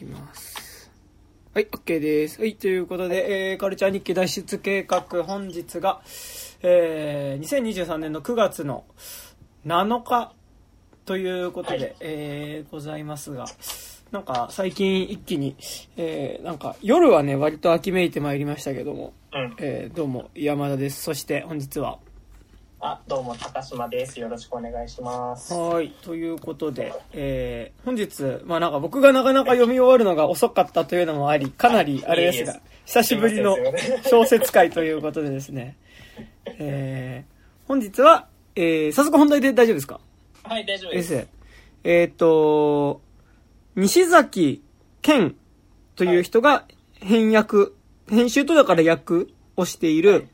きます。はい、OK です。はい、ということで、えー、カルチャー日記脱出計画、本日が、えー、2023年の9月の7日ということで、はいえー、ございますが、なんか最近一気に、えー、なんか夜はね、割と秋めいてまいりましたけども、うん。えー、どうも山田です。そして本日は、あ、どうも、高島です。よろしくお願いします。はい。ということで、えー、本日、まあなんか僕がなかなか読み終わるのが遅かったというのもあり、かなりあれですがいえいえ、久しぶりの小説会ということでですね、えー、本日は、えー、早速本題で大丈夫ですか？はい、大丈夫でです。す。えっ、と、西崎健という人が編訳、編集とだから訳をしている、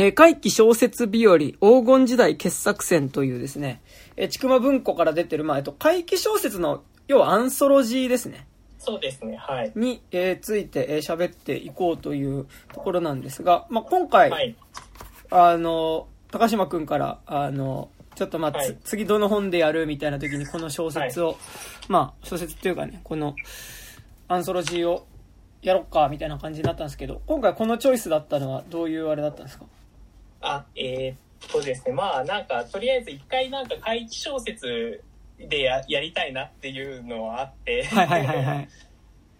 えー、怪奇小説日和黄金時代傑作選というですね、えー、ちくま文庫から出てる、まあ、えっと、怪奇小説の、要はアンソロジーですね。そうですね、はい。に、えーついて、えー喋っていこうというところなんですが、まあ、今回、はい。あの、高島くんから、あの、ちょっとまあ、つはい次どの本でやるみたいな時にこの小説を、まあ、小説っていうかね、このアンソロジーをやろっか、みたいな感じになったんですけど、今回このチョイスだったのはどういうあれだったんですか？あ、えーっとですね、まあ、なんか、とりあえず一回なんか怪奇小説でややりたいなっていうのはあって。はいはいはいはい。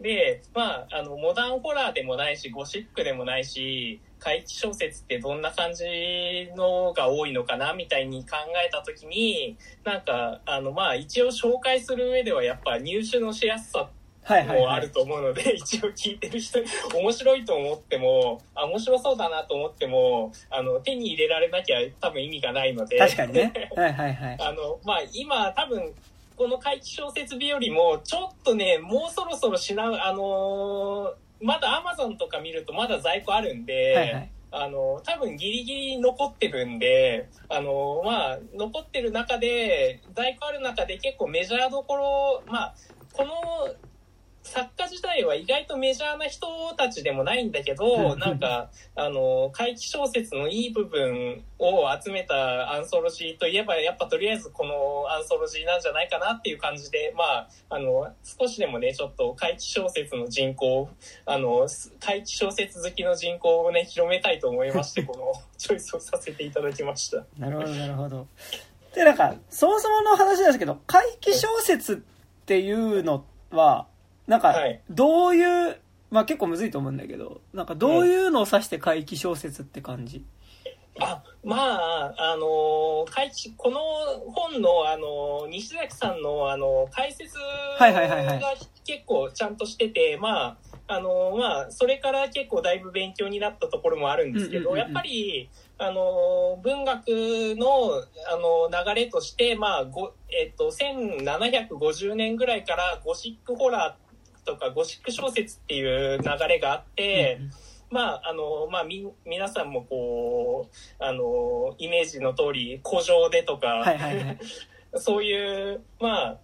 で、まあ、あの、モダンホラーでもないし、ゴシックでもないし、怪奇小説ってどんな感じのが多いのかなみたいに考えたときに、なんか、あの、まあ、一応紹介する上ではやっぱ入手のしやすさもあるはい。と思うので、一応聞いてる人に面白いと思っても、あ、面白そうだなと思っても、あの、手に入れられなきゃ多分意味がないので。確かにね。はいはいはい。あの、まあ、今多分、この怪奇小説日よりも、ちょっとね、もうそろそろ品、あのーまだアマゾンとか見るとまだ在庫あるんで、はいはい。あの、多分ギリギリ残ってるんで、あの、まあ、残ってる中で、在庫ある中で結構メジャーどころ、まあ、この作家自体は意外とメジャーな人たちでもないんだけうど、んなんか、あの、怪奇小説のいい部分を集めたアンソロジーといえば、やっぱとりあえずこのアンソロジーなんじゃないかなっていう感じで、まあ、あの、少しでもね、ちょっと怪奇小説の人口あの、怪奇小説好きの人口をね、広めたいと思いまして、このチョイスをさせていただきました。なるほどなるほど。で、なんか、そもそもの話なんですけど、怪奇小説っていうのは、なんかはい、どういう、まあ結構むずいと思うんだけど、なんかどういうのを指して怪奇小説って感じ、あ、まあ、あの、怪奇、この本の、あの、西崎さんの、あの、解説はいはいはいはい。が結構ちゃんとしてて、まあ、あの、まあ、それから結構だいぶ勉強になったところもあるんですけど、うんうんうんうん。やっぱり、あの、文学の、あの、流れとして、まあ、ご、えっと、1750年ぐらいからゴシックホラーとかゴシック小説っていう流れがあって、まあ、あの、まあ、み、皆さんもこう、あの、イメージの通り、古城でとか、はいはいはい。そういう、まあ、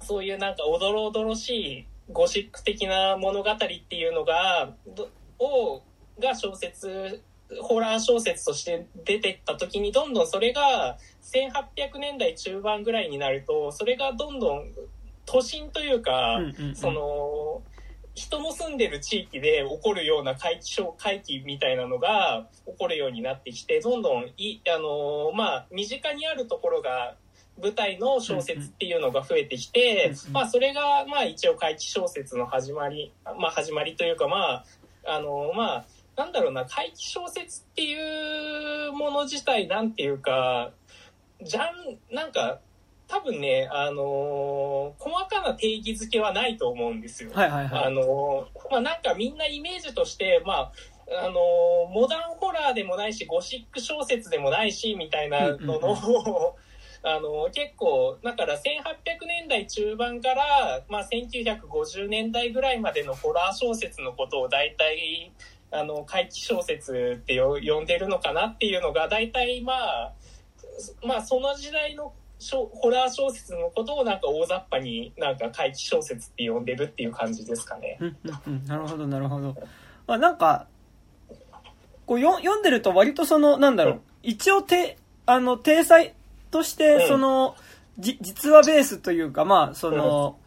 そういうなんかおどろおどろしいゴシック的な物語っていうのが、どを、が小説、ホラー小説として出てった時にどんどんそれが1800年代中盤ぐらいになると、それがどんどん都心というか、うんうんうん。その、人の住んでる地域で起こるような怪奇症、怪奇みたいなのが起こるようになってきて、どんどんい、あのーまあ、身近にあるところが舞台の小説っていうのが増えてきて、うんうん。まあ、それが、まあ、一応怪奇小説の始まり、まあ、始まりというか、まあ、あのーまあ、なんだろうな、怪奇小説っていうもの自体、なんていうか、じゃん、なんか、多分ね、あのー細かな定義づけはないと思うんですよ。はいはいはい。あのーまあ、なんかみんなイメージとして、まあ、あのーモダンホラーでもないし、ゴシック小説でもないし、みたいなのの、あのー結構、だから1800年代中盤から、まあ、1950年代ぐらいまでのホラー小説のことを大体、あの、怪奇小説ってよ呼んでるのかなっていうのが、大体まあ、まあ、その時代の小ホラー小説のことをなんか大雑把になんか怪奇小説って呼んでるっていう感じですかね。うんうんうん。なるほどなるほど。まあなんか、こうよ読んでると割とその、なんだろう、一応て、あの、体裁として、うん。その、じ、実話ベースというか、まあ、その、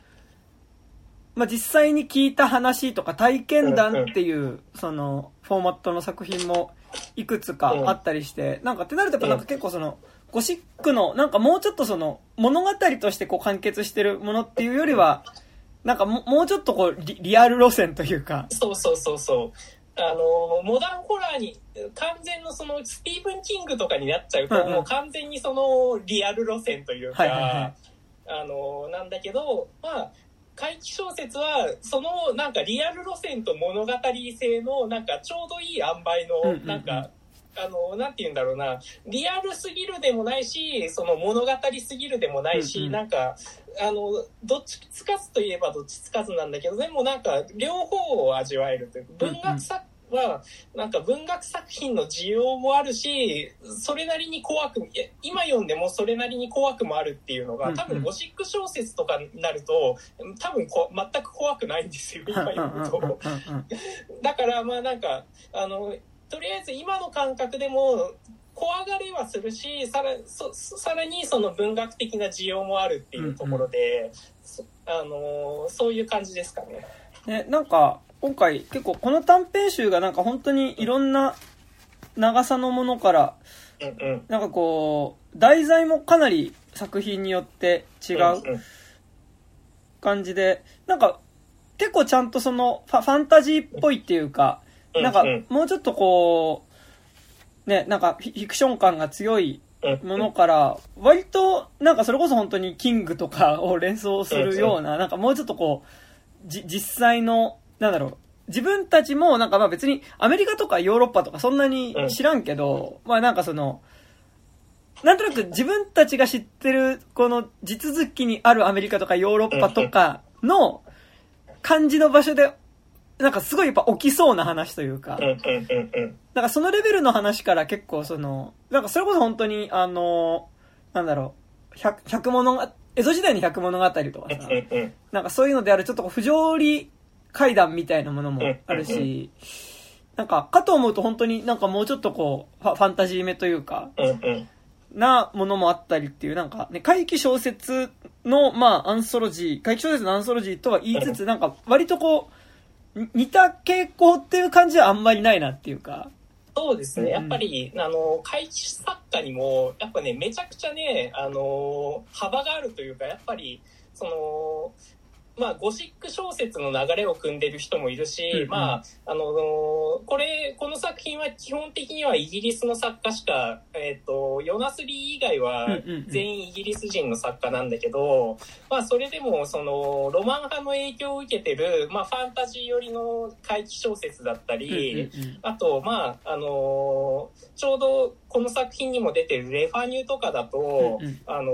まあ、実際に聞いた話とか体験談っていう、その、フォーマットの作品もいくつかあったりして、なんかってなるとやっぱなんか結構その、ゴシックの、なんかもうちょっとその、物語としてこう完結してるものっていうよりは、なんかももうちょっとこうリ、リアル路線というか、そうそうそうそう。あの、モダンホラーに、完全のその、スティーブン・キングとかになっちゃうと、うんうん。もう完全にその、リアル路線というか、はいはいはい。あの、なんだけど、まあ、怪奇小説は、その、なんかリアル路線と物語性の、なんかちょうどいい塩梅の、なんか、あの、なんて言うんだろうな、リアルすぎるでもないし、その物語すぎるでもないし、うんうん。なんか、あの、どっちつかずといえばどっちつかずなんだけど、でもなんか、両方を味わえるというか、文学作は、なんか文学作品の需要もあるし、それなりに怖く、今読んでもそれなりに怖くもあるっていうのが、うんうん。多分ゴシック小説とかになると、多分こ全く怖くないんですよ、今読むと。だからまあなんかあのとりあえず今の感覚でも怖がれはするしさらそさらにその文学的な需要もあるっていうところで、そあのそういう感じですかね。ね、なんか、今回結構この短編集がなんか本当にいろんな長さのものから、うんうん。なんかこう、題材もかなり作品によって違ううんうん。感じで、なんか結構ちゃんとそのファファンタジーっぽいっていうか、うんなんかうん。もうちょっとこう、ね、なんかフィクション感が強いうん。ものから、割となんかそれこそ本当にキングとか を連想するような、なんかもうちょっとこう、じ、実際の、なんだろう、自分たちもなんかまあ別にアメリカとかヨーロッパとかそんなに知らんけど、まあなんかその、なんとなく自分たちが知ってるこの地続きにあるアメリカとかヨーロッパとかの感じの場所で、なんかすごいやっぱ起きそうな話というか。なんかそのレベルの話から結構その、なんかそれこそ本当にあの、なんだろう、百、百物が、江戸時代の百物語とかさ、なんかそういうのであるちょっと不条理階段みたいなものもあるし、なんかかと思うと本当になんかもうちょっとこう、ファンタジーめというか、なものもあったりっていう、なんかね、怪奇小説の、まあ、アンソロジー、怪奇小説のアンソロジーとは言いつつ、なんか割とこう、に似た傾向っていう感じはあんまりないなっていうか、そうですね。うんやっぱり、あの、怪奇作家にも、やっぱね、めちゃくちゃね、あの、幅があるというか、やっぱり、その、まあ、ゴシック小説の流れを組んでる人もいるし、うんうん。まあ、あの、これ、この作品は基本的にはイギリスの作家しか、えっ、と、ヨナスリー以外は全員イギリス人の作家なんだけど、まあ、それでも、その、ロマン派の影響を受けてる、まあ、ファンタジー寄りの怪奇小説だったり、あと、まあ、あのーちょうどこの作品にも出てるレファニューとかだと、うんうん。あの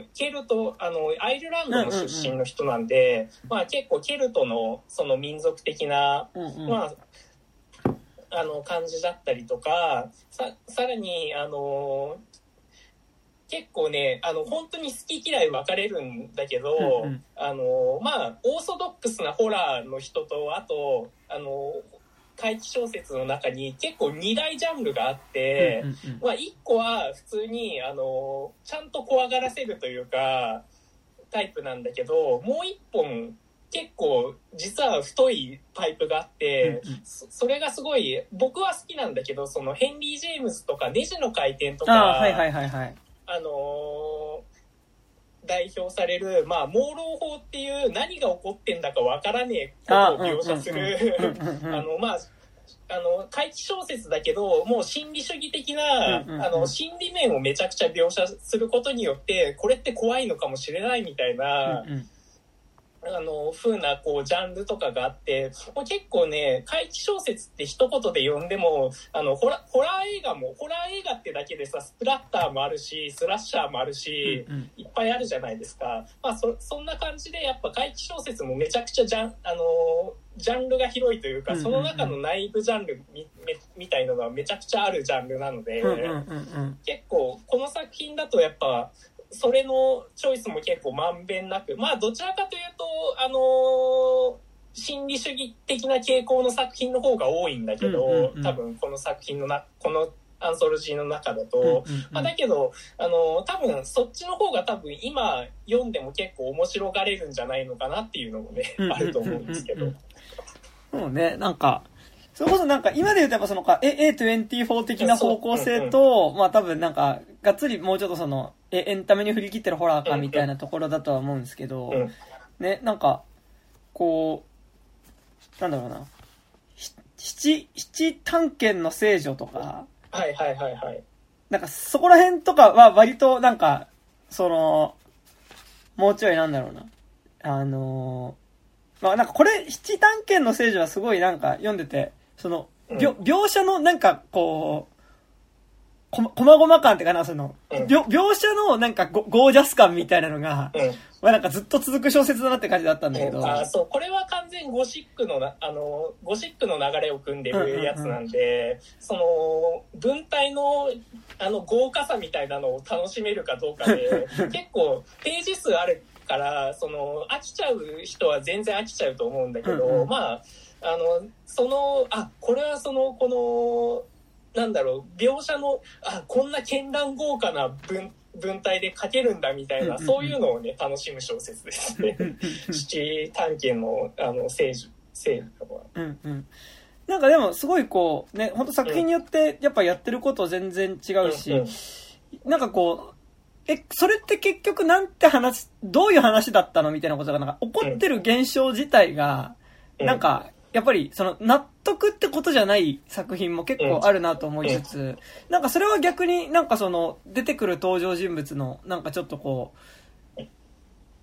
ーケルト、あの、アイルランドの出身の人なんで、まあ結構ケルトのその民族的な、うんうん。まあ、あの、感じだったりとか、さ、さらに、あのー結構ね、あの、本当に好き嫌い分かれるんだけど、うんうん。あの、まあ、オーソドックスなホラーの人と、あと、あの、怪奇小説の中に結構二大ジャンルがあって、まあ、一個は普通に、あの、ちゃんと怖がらせるというか、タイプなんだけど、もう一本、結構、実は太いパイプがあって、うんうんそそれがすごい、僕は好きなんだけど、そのヘンリー・ジェームズとか、ネジの回転とか、ああ、はいはいはいはい。あのー代表される、まあ、朦朧法っていう何が起こってんだかわからねえことを描写する、あの、まあ、あの、怪奇小説だけど、もう心理主義的な、あの、心理面をめちゃくちゃ描写することによって、これって怖いのかもしれないみたいな、うんうんあの、風な、こう、ジャンルとかがあって、もう結構ね、怪奇小説って一言で呼んでも、あの、ホラ、ホラー映画も、ホラー映画ってだけでさ、スプラッターもあるし、スラッシャーもあるし、うんうん。いっぱいあるじゃないですか。まあ、そ、そんな感じで、やっぱ怪奇小説もめちゃくちゃジャン、あのージャンルが広いというか、その中の内部ジャンルみめみたいのがめちゃくちゃあるジャンルなので、結構、この作品だとやっぱ、それのチョイスも結構まんべんなく、まあ、どちらかというと、あのー心理主義的な傾向の作品の方が多いんだけど、うんうんうん多分この作品のな、このアンソロジーの中だと、うんうんうん。まあ、だけど、あの、多分そっちの方が多分今読んでも結構面白がれるんじゃないのかなっていうのもね、うんあると思うんですけど。そうね、なんか、それこそなんか、今で言うとやっぱそのか、A- A24 的な方向性と、まあ多分なんか、がっつりもうちょっとその、えエンタメに振り切ってるホラーかみたいなところだとは思うんですけど、うんね、なんか、こう、なんだろうな、ひ七、七探検の聖女とか、はいはいはいはい。なんかそこら辺とかは割となんか、その、もうちょいなんだろうな。あのーまあなんかこれ、七探検の聖女はすごいなんか読んでて、その、描描写のなんかこう、こま、こまごま感っていうかな、その、うん。描描写のなんかゴゴージャス感みたいなのが、うん。まあなんかずっと続く小説だなって感じだったんだけど、あそうこれは完全ゴシックのなあのゴシックの流れを組んでるやつなんで、その文体のあの豪華さみたいなのを楽しめるかどうかで 結構ページ数あるからその飽きちゃう人は全然飽きちゃうと思うんだけど、うんうん。まああのそのあこれはそのこのなんだろう描写のあこんな絢爛豪華な文文体で書けるんだみたいな、そういうのをね楽しむ小説ですね。七探検のあの聖樹聖樹とかは。うんうん。なんかでもすごいこう、ね、本当作品によってやっぱやってること全然違うし、うんうんなんかこう、え、それって結局なんて話、どういう話だったのみたいなことがなんか起こってる現象自体が、うんなんか、やっぱりその納得ってことじゃない作品も結構あるなと思いつつ、なんかそれは逆になんかその出てくる登場人物のなんかちょっとこう、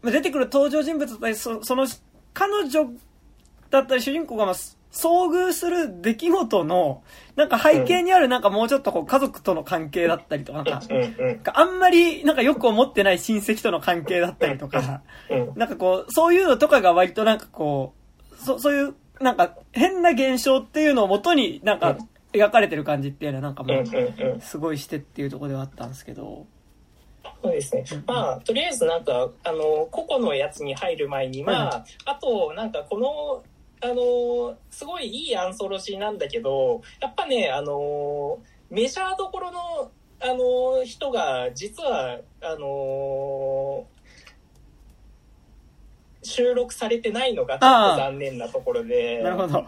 まあ出てくる登場人物だったりそその彼女だったり主人公がまあ遭遇する出来事のなんか背景にあるなんかもうちょっとこう家族との関係だったりとか、なんかあんまりなんかよく思ってない親戚との関係だったりとか、うんなんかこう、そういうのとかが割となんかこう、そそういう、なんか変な現象っていうのをもとになんか描かれてる感じっていうのはなんかもうすごいしてっていうところではあったんですけど。そうですね。まあ、とりあえずなんか、あの、個々のやつに入る前に、まあ、あと、なんかこの、あの、すごいいいアンソロジーなんだけど、やっぱね、あの、メジャーどころの、あの、人が、実は、あの、収録されてないのがちょっと残念なところで。なるほど。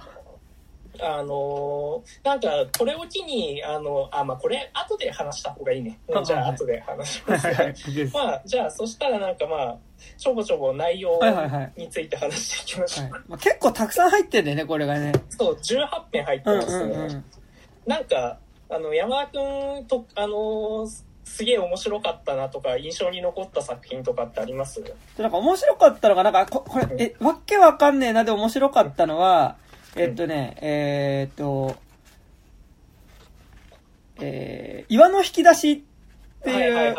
あのーなんか、これを機に、あの、あ、まあ、これ、後で話した方がいいね。うんじゃあ、はいはい後で話しはいます。まあ、じゃあ、そしたらなんかまあ、ちょぼちょぼ内容はいはいはいについて話していきましょう。はいまあ、結構たくさん入ってんだよね、これがね。そう、18編入ってうんますね。うんうん。なんか、あの、山田くんと、あのーすすげえ面白かったなとか、印象に残った作品とかってあります？でなんか面白かったのが、なんか、ここれ、え、わっけわかんねえなで面白かったのは、えっとね、えーっと、えー、岩の引き出しってはいう。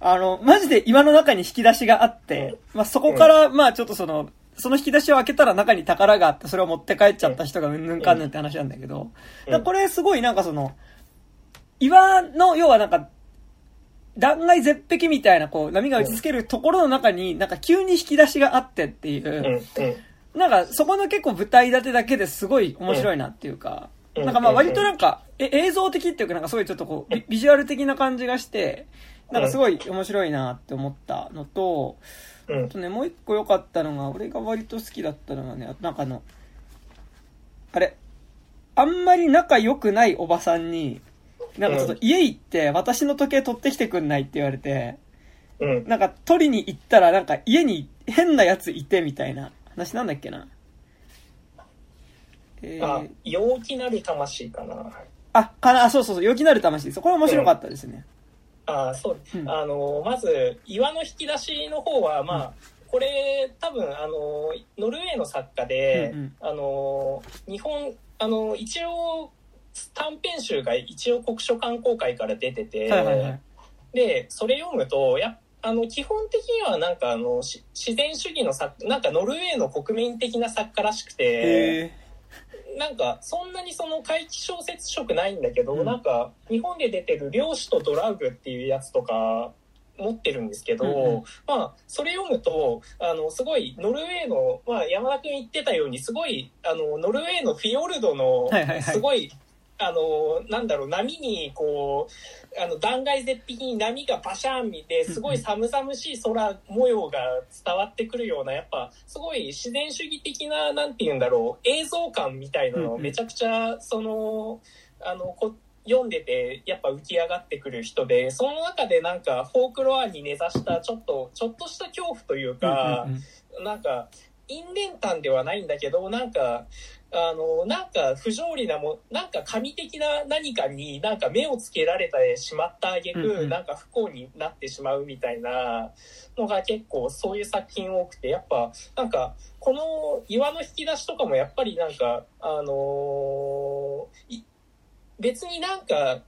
あの、マジで岩の中に引き出しがあって、まあ、そこから、まあ、ちょっとその、その引き出しを開けたら中に宝があって、それを持って帰っちゃった人がうんぬんかんぬんって話なんだけど、これすごいなんかその、岩の、要はなんか、断崖絶壁みたいな、こう、波が打ちつけるところの中に、なんか急に引き出しがあってっていう。うん、うん。なんかそこの結構舞台立てだけですごい面白いなっていうか、うん。なんかまあ割となんか、え映像的っていうかなんかすごいちょっとこう、ビビジュアル的な感じがして、なんかすごい面白いなって思ったのと、うん。あとね、もう一個良かったのが、俺が割と好きだったのがね、なんかあの、あれ、あんまり仲良くないおばさんに、なんかちょっと家行って私の時計取ってきてくんないって言われて、うん。なんか取りに行ったらなんか家に変なやついてみたいな話なんだっけな。えあー、、陽気なる魂かな。あ、かな、あ、そうそうそう、陽気なる魂です。これ面白かったですね。あそう、うんあのまず岩の引き出しの方はまあ、これ多分あのノルウェーの作家で、うんうんあの日本あの一応短編集が一応国書観光会から出てて、はいはいはい。でそれ読むとやっあの基本的にはなんかあのし自然主義の作なんかノルウェーの国民的な作家らしくて。えなんかそんなにその怪奇小説色ないんだけど、うんなんか日本で出てる「漁師とドラッグ」っていうやつとか持ってるんですけど、うんうんまあそれ読むとあのすごいノルウェーの、まあ、山田君言ってたようにすごいあのノルウェーのフィヨルドのはいはいはいすごい、あの、なんだろう、波に、こう、あの、断崖絶壁に波がバシャン見て、すごい寒々しい空模様が伝わってくるような、やっぱ、すごい自然主義的な、なんて言うんだろう、映像感みたいなのをめちゃくちゃ、その、あの、こ読んでてやっぱ浮き上がってくる人でその中でなんかフォークロアに根ざしたちょっとちょっとした恐怖というか、なんか因縁感ではないんだけどなんかあのなんか不条理なもなんか神的な何かになんか目をつけられてしまったあげく、なんか不幸になってしまうみたいなのが結構そういう作品多くてやっぱなんかこの岩の引き出しとかもやっぱりなんかあのー別になんか、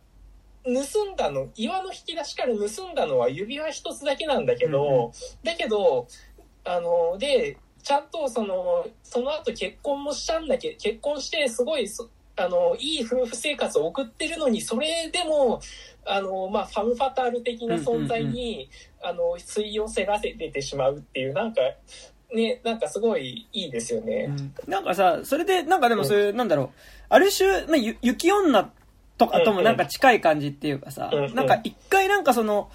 盗んだの、岩の引き出しから盗んだのは指輪一つだけなんだけど、うんうん、だけど、あの、で、ちゃんとその、その後結婚もしたんだけど、結婚してすごい、あの、いい夫婦生活を送ってるのに、それでも、あの、まあ、ファムファタール的な存在に、あの、吸い寄せらせてしまうっていう、なんか、ね、なんかすごいいいですよね。うん、なんかさ、それで、なんかでもそういう、うん、なんだろう、ある種、まあ、雪女とかともなんか近い感じっていうかさ、なんか一回なんかその、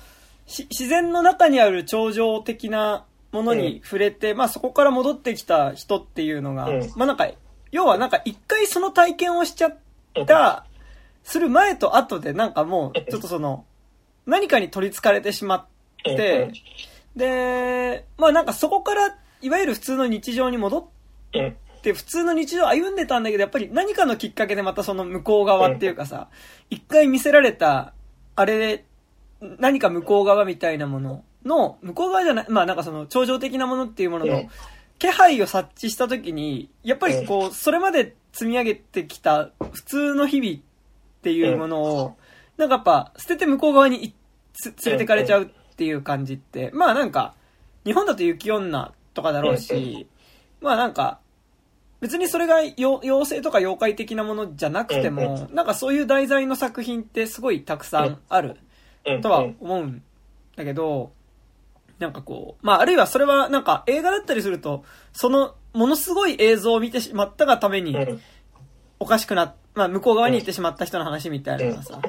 自然の中にある頂上的なものに触れて、まあそこから戻ってきた人っていうのが、まあなんか、要はなんか一回その体験をしちゃった、する前と後でなんかもう、ちょっとその、何かに取り憑かれてしまって、で、まあなんかそこから、いわゆる普通の日常に戻っって普通の日常歩んでたんだけど、やっぱり何かのきっかけでまたその向こう側っていうかさ、一回見せられた、あれで、何か向こう側みたいなものの、向こう側じゃない、まあなんかその頂上的なものっていうものの、気配を察知した時に、やっぱりこう、それまで積み上げてきた普通の日々っていうものを、なんかやっぱ捨てて向こう側に連れてかれちゃうっていう感じって、まあなんか、日本だと雪女とかだろうし、まあなんか、別にそれが妖精とか妖怪的なものじゃなくても、なんかそういう題材の作品ってすごいたくさんあるとは思うんだけど、なんかこう、まああるいはそれはなんか映画だったりすると、そのものすごい映像を見てしまったがために、おかしくな、まあ向こう側に行ってしまった人の話みたいなのがさ、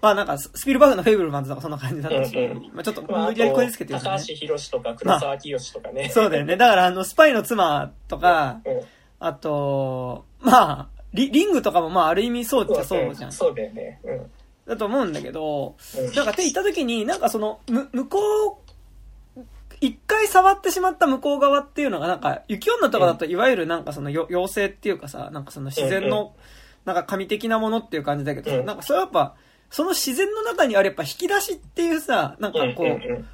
まあなんか、スピルバーグのフェイブルマンズとかそんな感じだったし、うんうん、まあちょっと無理やりこじつけてる、ね、高橋宏とか黒沢清とかね、まあ、そうだよね。だからあの、スパイの妻とか、うん。うんあと、まあ、リリングとかもまあある意味そうっちゃそうじゃん。そうだよね。うん。だと思うんだけど、うん、なんか手行った時に、なんかその、む、向こう、一回触ってしまった向こう側っていうのが、なんか、雪女とかだといわゆるなんかその妖精っていうかさ、なんかその自然の、なんか神的なものっていう感じだけどさ、なんかそれはやっぱ、その自然の中にあるやっぱ引き出しっていうさ、なんかこう、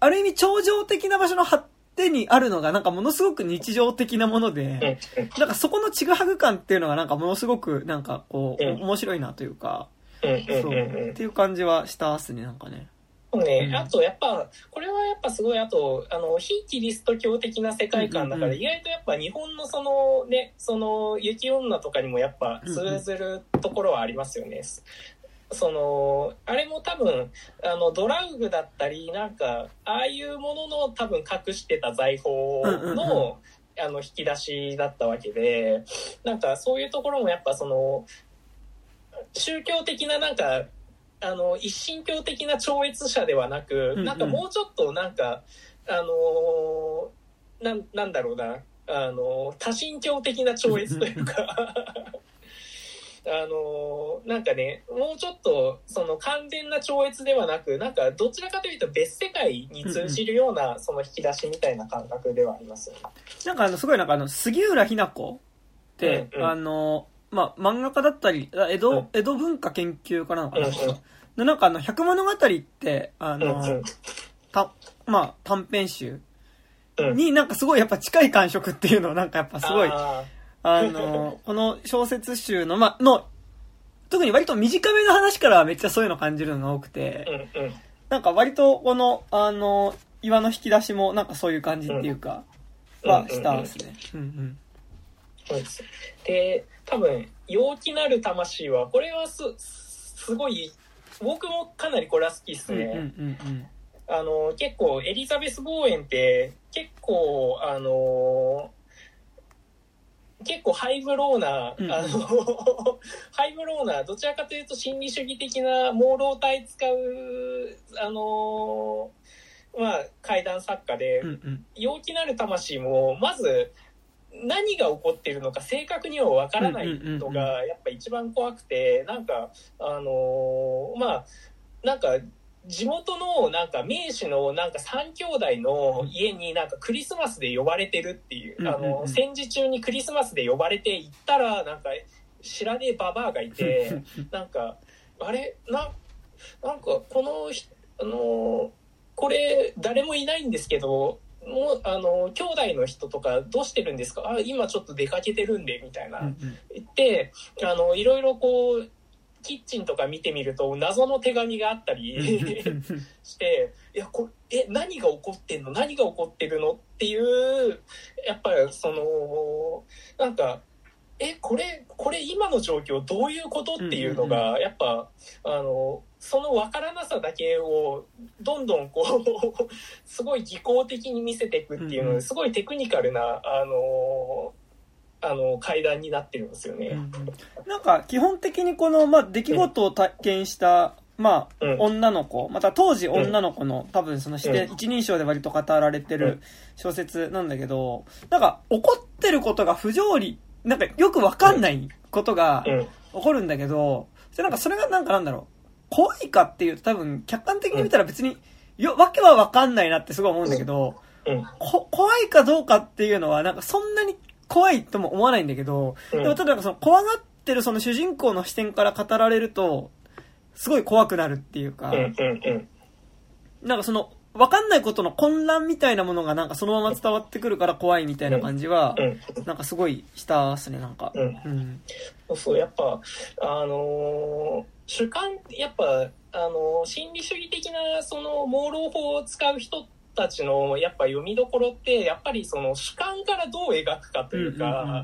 ある意味超常的な場所の発手にあるのがなんかものすごく日常的なもので、なんかそこのちぐはぐ感っていうのがなんかものすごくなんかこう、面白いなというか、そう、っていう感じはしたっすね、なんかね。ね、あとやっぱ、これはやっぱすごい、あと、あの、非キリスト教的な世界観だから、意外とやっぱ日本のそのね、その雪女とかにもやっぱ通ずるところはありますよね。そのあれも多分あのドラウグだったりなんかああいうものの多分隠してた財宝の,、あの引き出しだったわけでなんかそういうところもやっぱその宗教的ななんかあの一神教的な超越者ではなく、なんかもうちょっとなんかあのななんだろうな。あの多神教的な超越というか。あのなんかね、もうちょっと、その完全な超越ではなく、なんかどちらかというと別世界に通じるような、その引き出しみたいな感覚ではありますよね。なんかあの、すごいなんかあの、杉浦日奈子って、うんうん、あの、まあ、漫画家だったり、江戸、うん、江戸文化研究家なのかな、うんうん、なんかあの、百物語って、あの、うんうん、た、まあ、短編集になんかすごいやっぱ近い感触っていうのをなんかやっぱすごい、あの、この小説集の、ま、の、特に割と短めの話からはめっちゃそういうの感じるのが多くて、うんうん、なんか割とこの、あの、岩の引き出しもなんかそういう感じっていうか、はしたんですね。うんうん。そうです。で、多分、陽気なる魂は、これはす、すごい、僕もかなりこれは好きっすね。うんうんうんうんあの、結構、エリザベス・ボーエンって、結構、あの、結構ハイブローな、うんあの、ハイブローな、どちらかというと心理主義的な朦朧体使う、あの、まあ、怪談作家で、うんうん。陽気なる魂も、まず、何が起こってるのか正確にはわからないのが、やっぱ一番怖くて、なんか、あのーまあ、なんか、地元のなんか名士のなんか三兄弟の家になんかクリスマスで呼ばれてるっていう、あの、戦時中にクリスマスで呼ばれて行ったら、なんか知らねえババアがいて、なんか、あれ？な、なんか、このひ、あの、これ、誰もいないんですけど、もう、あの、兄弟の人とかどうしてるんですか？あ、今ちょっと出かけてるんで、みたいな。うんうん。言って、あの、いろいろこう、キッチンとか見てみると、謎の手紙があったり して、いや、これ、え、何が起こってんの？何が起こってるの？っていう、やっぱりその、なんか、え、これ、これ今の状況どういうこと？っていうのが、やっぱ、あの、その分からなさだけを、どんどんこう、すごい技巧的に見せていくっていううんうん。のですごいテクニカルな、あの、あの、階段になってるんですよね。うんうん。なんか基本的にこの、まあ、出来事を体験した、まあ、うん。女の子、また当時女の子の、多分その視点、うん。一人称で割と語られてるうん。小説なんだけど、なんか起こってることが不条理、なんかよくわかんないことがうん。起こるんだけど、でなんかそれがなんかなんだろう、怖いかっていうと多分客観的に見たら別に、よ、わけはわかんないなってすごい思うんだけど、うん。こ怖いかどうかっていうのは、なんかそんなに怖いとも思わないんだけど、うんでもただなんかその怖がってるその主人公の視点から語られると、すごい怖くなるっていうか。なんかその、わかんないことの混乱みたいなものがなんかそのまま伝わってくるから怖いみたいな感じはう、ん。なんかすごいしたっすね、なんか。うんうん。そうやっぱ、あのー主観、やっぱ、あのー心理主義的な、その、朦朧法を使う人たちの、やっぱ読みどころって、やっぱりその、主観からどう描くかというか、うんうん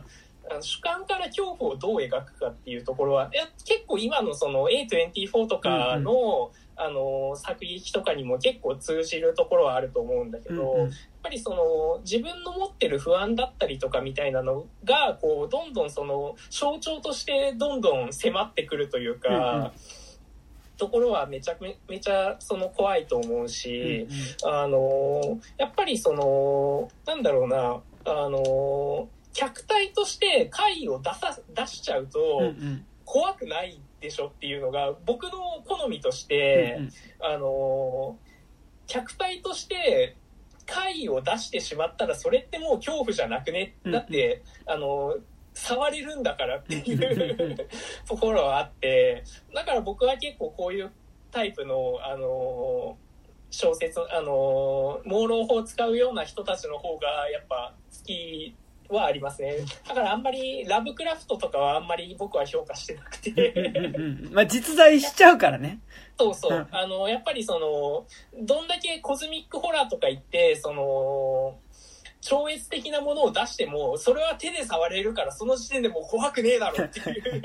うん。主観から恐怖をどう描くかっていうところは、結構今のその A24 とかの、あのー作劇とかにも結構通じるところはあると思うんだけど、うんうん。やっぱりその自分の持ってる不安だったりとかみたいなのがこうどんどんその象徴としてどんどん迫ってくるというか、うんうん。ところはめちゃめめちゃその怖いと思うし、うんあのやっぱりそのなんだろうなあの客体として怪異を出さ出しちゃうとうんうん。怖くないでしょっていうのが僕の好みとして。うんあの客体として怪異を出してしまったらそれってもう恐怖じゃなくね？うんだって、あの触れるんだからっていう ところはあってだから僕は結構こういうタイプのあの小説あの朦朧法を使うような人たちの方がやっぱ好きはありますねだからあんまりラブクラフトとかはあんまり僕は評価してなくてうんうんうんまあ実在しちゃうからね。そうそうう。んあの、やっぱりその、どんだけコズミックホラーとか言って、その、超越的なものを出しても、それは手で触れるから、その時点でもう怖くねえだろっていう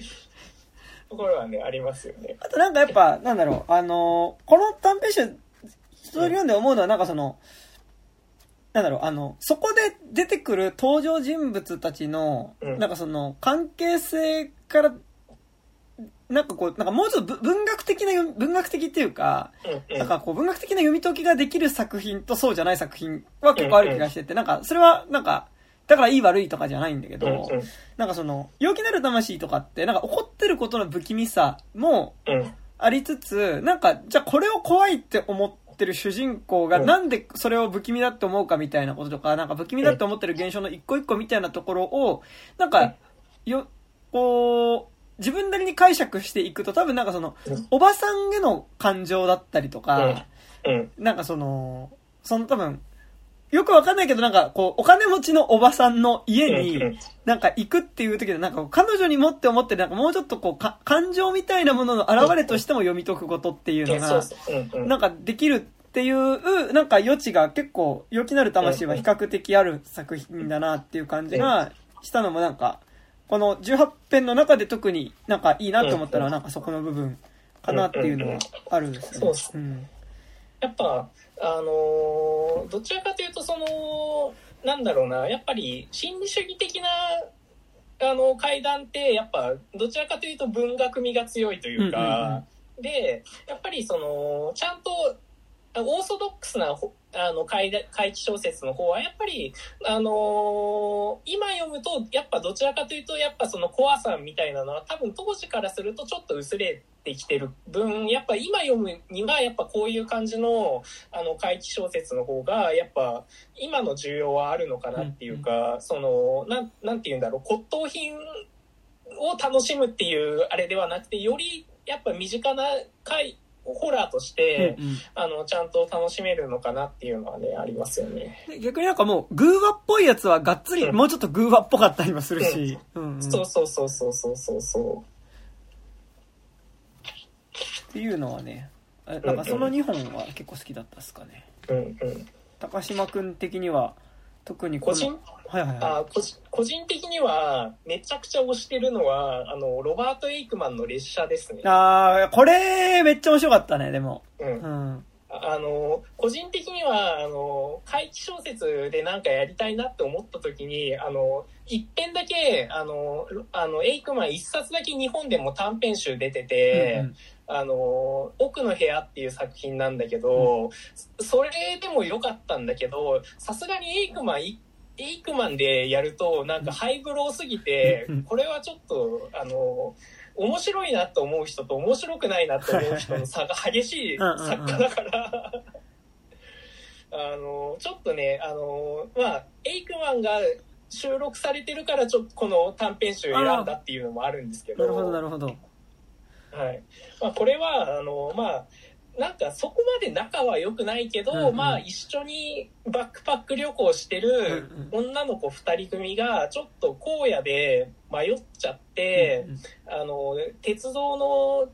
ところはね、ありますよね。あとなんかやっぱ、なんだろう、あのーこの短編集、一通り読んで思うのはなんかその、なんだろう、あの、そこで出てくる登場人物たちの、うん。なんかその、関係性から、なんかこう、なんかもうちょっとぶ文学的な文学的っていうか、うんうん。なんかこう文学的な読み解きができる作品とそうじゃない作品は結構ある気がしてて、なんかそれはなんか、だからいい悪いとかじゃないんだけど、うんうん。なんかその、陽気なる魂とかって、なんか怒ってることの不気味さもうん。ありつつ、なんか、じゃあこれを怖いって思ってる主人公がうん。なんでそれを不気味だって思うかみたいなこととか、なんか不気味だって思ってる現象の一個一個みたいなところを、なんか、よ、こう、自分なりに解釈していくと多分なんかそのうん、おばさんへの感情だったりとか、うん。なんかその、その多分、よくわかんないけどなんかこう、お金持ちのおばさんの家うんに、なんか行くっていう時でなんか彼女に持って思ってるなんかもうちょっとこうか、感情みたいなものの表れとしても読み解くことっていうのが。なんかできるっていう、なんか余地が結構、良きなる魂は比較的ある作品だなっていう感じがしたのもなんか、この18編の中で特になんかいいなと思ったのはなんかそこの部分かなっていうのはあるんですね。そうっすうん。やっぱ、あのーどちらかというと、その、なんだろうな、やっぱり心理主義的な、あの、階段って、やっぱ、どちらかというと文学味が強いというか、で、やっぱりその、ちゃんと、あオーソドックスなほあの怪談怪奇小説の方はやっぱり、あのー今読むとやっぱどちらかというとやっぱその怖さみたいなのは多分当時からするとちょっと薄れてきてる分やっぱ今読むにはやっぱこういう感じのあの怪奇小説の方がやっぱ今の需要はあるのかなっていうか、そのなんなんて言うんだろう骨董品を楽しむっていうあれではなくてよりやっぱ身近な怪ホラーとして、うんうん。あの、ちゃんと楽しめるのかなっていうのはね、ありますよね。で逆になんかもう、グーワっぽいやつはがっつり、うん。もうちょっとグーワっぽかったりもするし。うん。うんそうそうそうそうそうそう。そっていうのはね、えなんかその2本は結構好きだったっすかね。う。うんうん。高島くん的には、特に個人、はいはいはあ個人個人的には、めちゃくちゃ推してるのは、あの、ロバート・エイクマンの列車ですねい。。あー、これ、めっちゃ面白かったね、でも。うんう。ん。あの、個人的には、あの、怪奇小説でなんかやりたいなって思った時に、あの、一編だけ、あの、あの、エイクマン一冊だけ日本でも短編集出てて、うんあの、奥の部屋っていう作品なんだけど、それでも良かったんだけど、さすがにエイクマンい、エイクマンでやると、なんかハイブローすぎてうん、これはちょっと、あの、面白いなと思う人と面白くないなと思う人の差が激しい作家だから、あの、ちょっとね、あの、まあ、エイクマンが収録されてるから、ちょっとこの短編集選んだっていうのもあるんですけど、なるほど、なるほど。はい。まあ、これは、あの、まあ、なんかそこまで仲は良くないけど、うんうん。まあ一緒にバックパック旅行してるうん女の子二人組がちょっと荒野で迷っちゃって、あの、鉄道の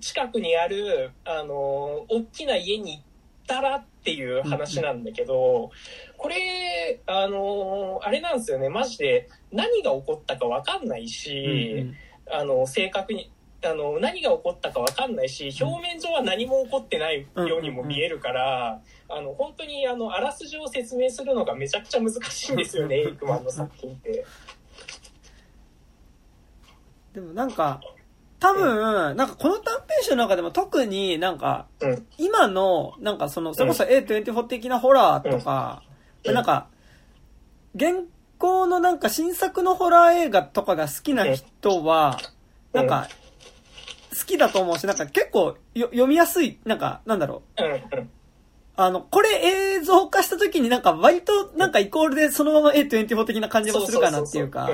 近くにある、あの、大きな家に行ったらっていう話なんだけど、これ、あの、あれなんですよね、マジで何が起こったかわかんないし、うんうん。あの、正確に、あの、何が起こったかわかんないし、表面上は何も起こってないようにも見えるから、あの、本当に、あの、あらすじを説明するのがめちゃくちゃ難しいんですよね、エイクマンの作品って。でもなんか、多分、なんかこの短編集の中でも特になんか、うん。今の、なんかその、それこそ A24 的なホラーとか、うん。なんか、現行のなんか新作のホラー映画とかが好きな人は、うん。なんか、好きだと思うし、なんか結構よ読みやすい、なんか、なんだろう。うん。うん。あの、これ映像化した時になんか割となんかイコールでそのまま A24 的な感じもするかなっていうか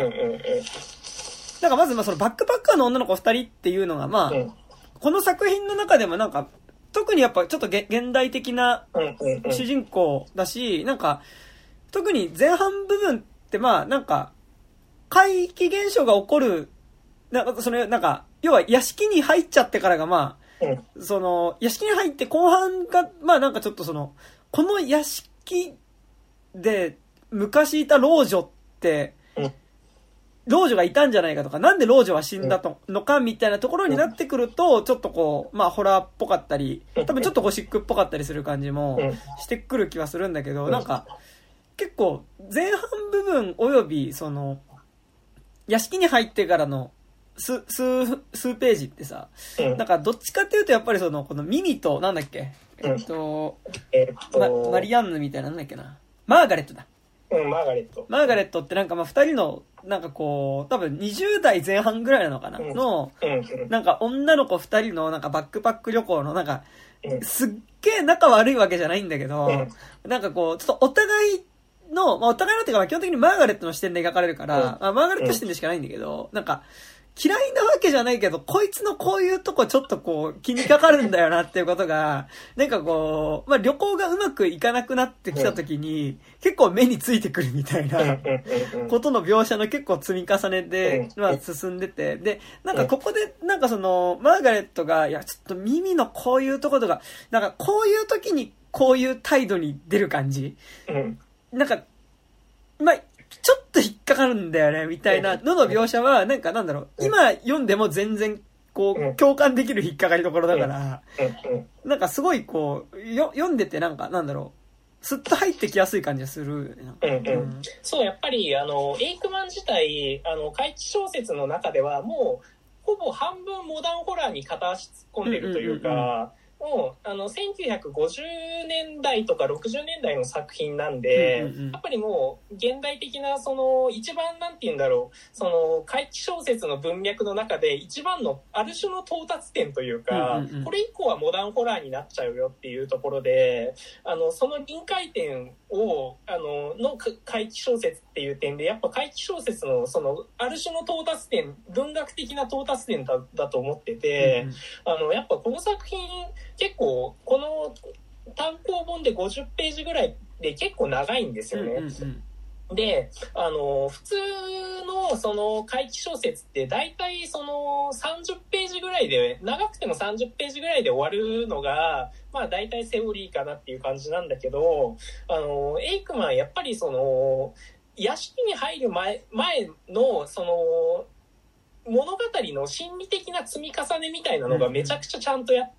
なんかまずまあそのバックパッカーの女の子二人っていうのがまあ。この作品の中でもなんか、特にやっぱちょっとげ現代的な。主人公だし、なんか、特に前半部分ってまあなんか、怪奇現象が起こる、なんかそのなんか、要は屋敷に入っちゃってからがまうん。あ、その、屋敷に入って後半が、まあなんかちょっとその、この屋敷で昔いた老女って、うん。老女がいたんじゃないかとか、なんで老女は死んだとのかみたいなところになってくると、ちょっとこう、まあホラーっぽかったり、多分ちょっとゴシックっぽかったりする感じもうん。してくる気はするんだけど、うん。なんか、結構前半部分および、その、屋敷に入ってからの数、数、数ページってさ、うん。なんかどっちかっていうとやっぱりその、このミミと、なんだっけ、えっと、えっまと、マリアンヌみたいななんだっけな？マーガレットだ。うん、マーガレット。マーガレットってなんかまあ二人の、なんかこう、多分20代前半ぐらいなのかな、うん。の、うん。うん。なんか女の子二人のなんかバックパック旅行のなんか、うん。すっげえ仲悪いわけじゃないんだけど、うん。なんかこう、ちょっとお互いの、まあお互いのっていうかまあ基本的にマーガレットの視点で描かれるから、うん。まあ、マーガレット視点でしかないんだけど、なんか、嫌いなわけじゃないけど、こいつのこういうとこちょっとこう気にかかるんだよなっていうことが、なんかこう、まあ旅行がうまくいかなくなってきた時に、結構目についてくるみたいな。ことの描写の結構積み重ねで、うんまあ進んでて、で、なんかここで、なんかその、マーガレットが、いや、ちょっと耳のこういうとことか、なんかこういう時にこういう態度に出る感じうん。なんか、まあ、ちょっと引っかかるんだよね、みたいなのの描写は、なんかなんだろう、今読んでも全然、こう共感できる引っかかりどころだから。なんかすごいこう、よ、読んでてなんか、なんだろう、スッと入ってきやすい感じがするよね。なんか。うんうん。そう、やっぱり、あの、エイクマン自体、あの、怪奇小説の中では、もう、ほぼ半分モダンホラーに片足突っ込んでるといううんうんうんか、もう、あの、1950年代とか60年代の作品なんで、うんうんうん。やっぱりもう、現代的な、その、一番、なんて言うんだろう、その、怪奇小説の文脈の中で、一番の、ある種の到達点というか、うんうんうん。これ以降はモダンホラーになっちゃうよっていうところで、あの、その臨界点を、あの、のか怪奇小説っていう点で、やっぱ怪奇小説の、その、ある種の到達点、文学的な到達点だだと思ってて、あの、やっぱこの作品、結構、この単行本で50ページぐらいで結構長いんですよね。うんうんうんで、あの、普通のその怪奇小説って大体その30ページぐらいで、長くても30ページぐらいで終わるのが、まあ大体セオリーかなっていう感じなんだけど、あの、エイクマンやっぱりその、屋敷に入る前、前のその、物語の心理的な積み重ねみたいなのがめちゃくちゃちゃんとやっ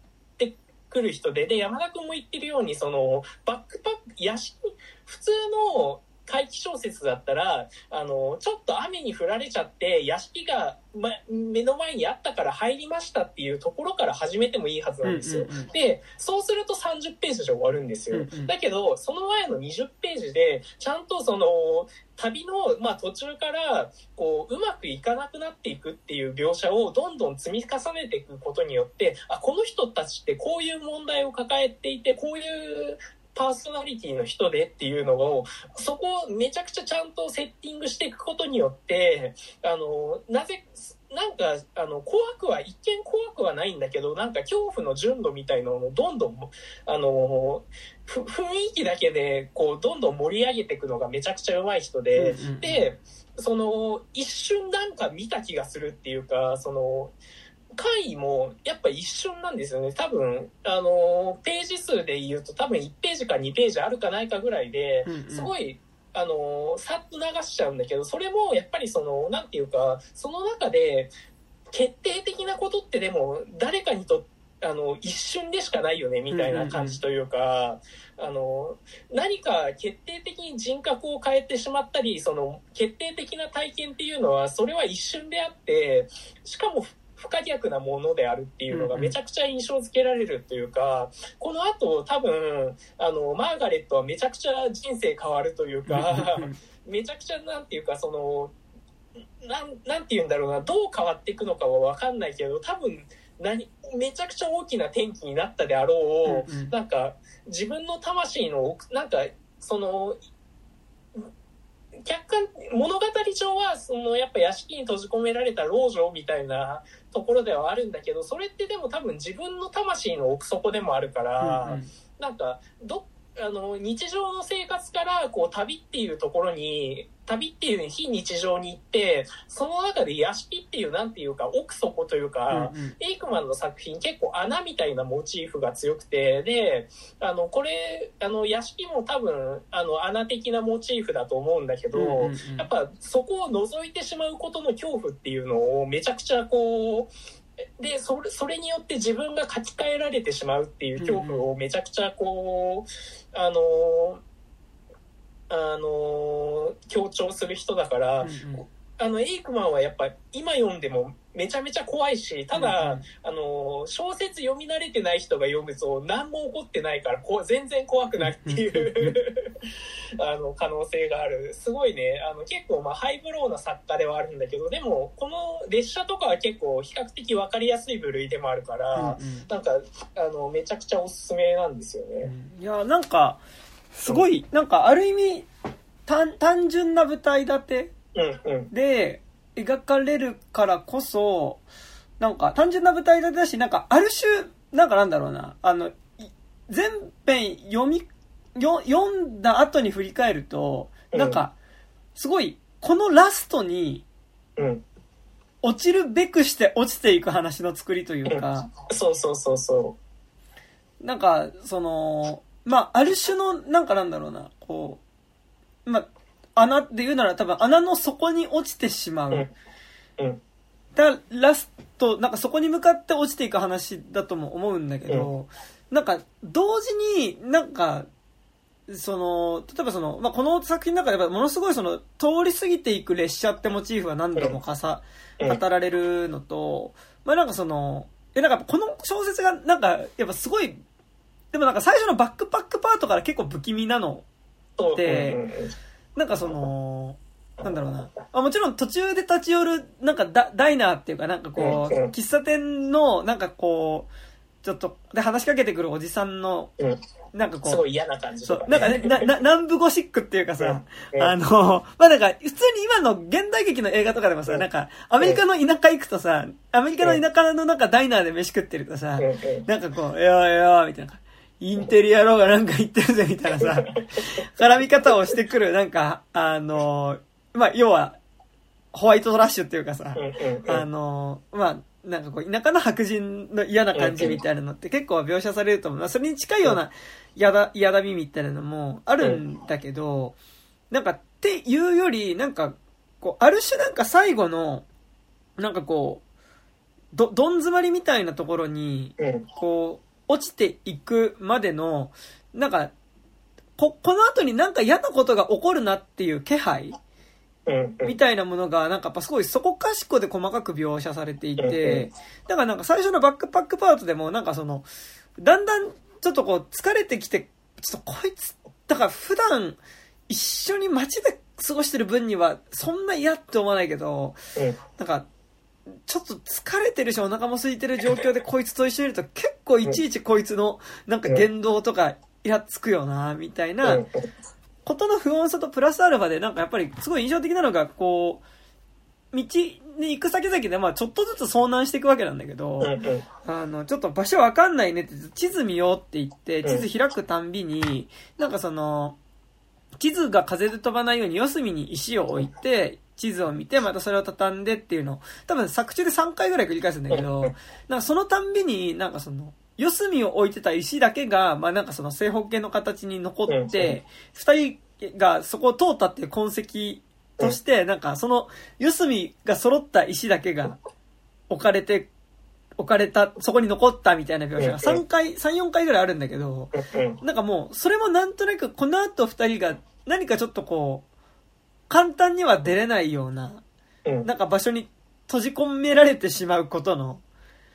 来る人で、で、山田君も言ってるように、その、バックパック、屋敷、普通の怪奇小説だったら、あの、ちょっと雨に降られちゃって、屋敷が、ま、目の前にあったから入りましたっていうところから始めてもいいはずなんですよ。うんうんうんで、そうすると30ページで終わるんですよ。うんうんだけど、その前の20ページで、ちゃんとその、旅の、まあ、途中から、こう、うまくいかなくなっていくっていう描写をどんどん積み重ねていくことによって、あ、この人たちってこういう問題を抱えていて、こういうパーソナリティの人でっていうのを、そこをめちゃくちゃちゃんとセッティングしていくことによって、あの、なぜ、なんか、あの、怖くは、一見怖くはないんだけど、なんか恐怖の純度みたいなのをどんどん、あの、ふ雰囲気だけで、こう、どんどん盛り上げていくのがめちゃくちゃ上手い人で、うんうんで、その、一瞬なんか見た気がするっていうか、その、回もやっぱ一瞬なんですよね。多分、あの、ページ数で言うと多分1ページか2ページあるかないかぐらいでうんうん、すごい、あの、さっと流しちゃうんだけど、それもやっぱりその、なんていうか、その中で、決定的なことってでも、誰かにとって、あの、一瞬でしかないよね、みたいな感じというか、あの、何か決定的に人格を変えてしまったり、その、決定的な体験っていうのは、それは一瞬であって、しかも不可逆なものであるっていうのがめちゃくちゃ印象付けられるっていうか、この後多分、あの、マーガレットはめちゃくちゃ人生変わるというか、めちゃくちゃなんていうか、その、なん、なんて言うんだろうな、どう変わっていくのかはわかんないけど、多分、何、めちゃくちゃ大きな転機になったであろう、うんうん。なんか、自分の魂の奥、なんか、その、客観、物語上は、その、やっぱ屋敷に閉じ込められた老女みたいなところではあるんだけど、それってでも多分自分の魂の奥底でもあるから、うんうん。なんか、ど、あの、日常の生活から、こう、旅っていうところに、旅っていう非日常に行って、その中で屋敷っていう、なんていうか、奥底というか、うんうん。エイクマンの作品結構穴みたいなモチーフが強くて、で、あの、これ、あの、屋敷も多分、あの、穴的なモチーフだと思うんだけど、うんうんうん。やっぱそこを覗いてしまうことの恐怖っていうのをめちゃくちゃこう、で、それ、それによって自分が書き換えられてしまうっていう恐怖をめちゃくちゃこう、あの、あの、強調する人だから、うんうん。あの、エイクマンはやっぱ今読んでもめちゃめちゃ怖いし、ただ、うんうん。あの、小説読み慣れてない人が読むと何も起こってないから、こう全然怖くないっていう、あの、可能性がある。すごいね、あの、結構まあハイブローな作家ではあるんだけど、でも、この列車とかは結構比較的わかりやすい部類でもあるから、うんうんなんか、あの、めちゃくちゃおすすめなんですよね。いや、なんか、すごい、なんかある意味、単単純な舞台立てうんうん。で描かれるからこそ、なんか単純な舞台立てだし、なんかある種、なんかなんだろうな、あの、い全編読み、よ読んだ後に振り返ると、なんか、すごい、このラストにうん。落ちるべくして落ちていく話の作りというか、そうそうそうそなんか、その、まあ、ある種の、なんかなんだろうな、こう、まあ、穴で言うなら多分穴の底に落ちてしまう。うん。うん。だラスト、なんかそこに向かって落ちていく話だとも思うんだけど、なんか、同時になんか、その、例えばその、まあ、この作品の中でものすごいその、通り過ぎていく列車ってモチーフは何度もかさ、うん語られるのと、まあ、なんかその、え、なんかこの小説がなんか、やっぱすごい、でもなんか最初のバックパックパートから結構不気味なの。そうでうんうんうんなんかその、なんだろうな。あもちろん途中で立ち寄る、なんかダダイナーっていうか、なんかこう喫茶店の、なんかこう、ちょっと、で話しかけてくるおじさんの、うんなんかこう、すごい嫌な感じそう。と、かなんかね、な、な、南部ゴシックっていうかさ、あの、まあ、なんか、普通に今の現代劇の映画とかでもさ、うんなんか、アメリカの田舎行くとさ、アメリカの田舎のなんかダイナーで飯食ってるとさなんかこう、いやいや、みたいな。インテリアローがなんか言ってるぜ、みたいなさ、絡み方をしてくる、なんか、あの、まあ、要は、ホワイトトラッシュっていうかさ、あの、まあ、なんかこう、田舎の白人の嫌な感じみたいなのって結構描写されると思う。それに近いような嫌だ、嫌だみみたいなのもあるんだけど、なんか、っていうより、なんか、こう、ある種なんか最後の、なんかこう、ど、どん詰まりみたいなところに、うんこう、落ちていくまでの、なんか、こ、この後になんか嫌なことが起こるなっていう気配みたいなものが、なんかやっぱすごいそこかしこで細かく描写されていて、だからなんか最初のバックパックパートでも、なんかその、だんだんちょっとこう疲れてきて、ちょっとこいつ、だから普段一緒に街で過ごしてる分にはそんな嫌って思わないけど、うんなんか、ちょっと疲れてるしお腹も空いてる状況でこいつと一緒にいると結構いちいちこいつのなんか言動とかイラつくよな、みたいな、うんことの不穏さとプラスアルファで、なんかやっぱりすごい印象的なのが、こう、道に行く先々で、まあちょっとずつ遭難していくわけなんだけど、うんうん。あの、ちょっと場所わかんないねって、地図見ようって言って、うん。地図開くたんびに、なんかその、地図が風で飛ばないように四隅に石を置いて、地図を見て、またそれを畳んでっていうのを、多分作中で3回ぐらい繰り返すんだけうんど、なんかそのたんびに、なんかその、四隅を置いてた石だけが、まあなんかその正方形の形に残って、二人がそこを通ったっていう痕跡として、なんかその四隅が揃った石だけが置かれて、置かれた、そこに残ったみたいな描写が3回、3、4回ぐらいあるんだけど、うんなんかもう、それもなんとなくこの後二人が何かちょっとこう、簡単には出れないような、うん。なんか場所に閉じ込められてしまうことの、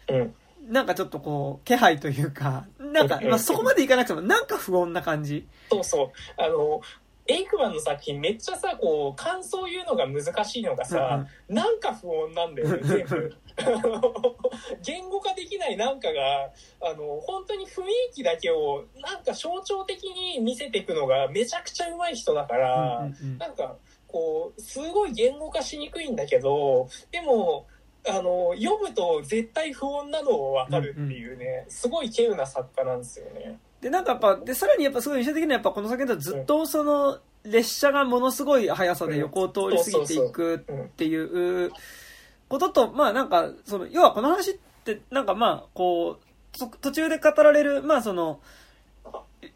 うん。なんかちょっとこう、気配というか、なんか、まあ、そこまでいかなくても、なんか不穏な感じ。そうそう。あのエイクマンの作品めっちゃさこう感想言うのが難しいのがさ、なんか不穏なんだよね全部。言語化できないなんかがあの本当に雰囲気だけをなんか象徴的に見せていくのがめちゃくちゃ上手い人だから、うんうんうん。なんかこうすごい言語化しにくいんだけどでもあの読むと絶対不穏なの分かるっていうね、すごい稀有な作家なんですよね。で、なんかやっぱ、で、さらにやっぱすごい印象的なのはやっぱこの作品だとずっとその、列車がものすごい速さで横を通り過ぎていくっていうことと、まあなんか、その、要はこの話って、なんかまあ、こう、と途中で語られる、まあその、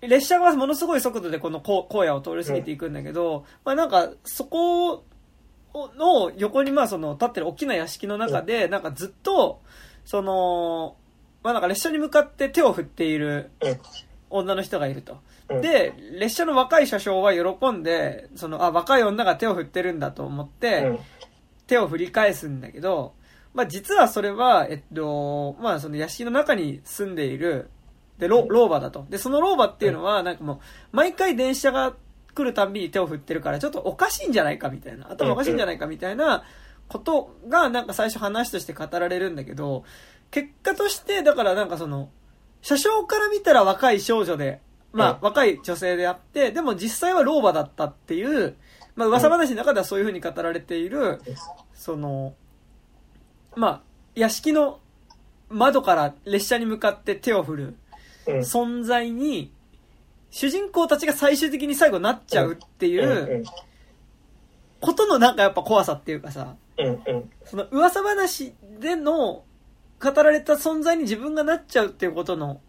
列車がものすごい速度でこの荒荒野を通り過ぎていくんだけど、まあなんか、そこの横にまあその立ってる大きな屋敷の中で、なんかずっと、その、まあなんか列車に向かって手を振っているうん女の人がいると。うん。で、列車の若い車掌は喜んで、その、あ、若い女が手を振ってるんだと思って、うん。手を振り返すんだけど、まあ実はそれは、えっと、まあその屋敷の中に住んでいる、で、老老婆だと。で、その老婆っていうのは、なんかもう、毎回電車が来るたんびに手を振ってるから、ちょっとおかしいんじゃないかみたいな、頭おかしいんじゃないかみたいなことが、なんか最初話として語られるんだけど、結果として、だからなんかその、車掌から見たら若い少女で、まあ、うん。若い女性であって、でも実際は老婆だったっていう、まあ噂話の中ではそういう風に語られている、その、まあ、屋敷の窓から列車に向かって手を振るうん。存在に、主人公たちが最終的に最後なっちゃうっていうことのなんかやっぱ怖さっていうかさ、その噂話での語られた存在に自分がなっちゃうっていうことの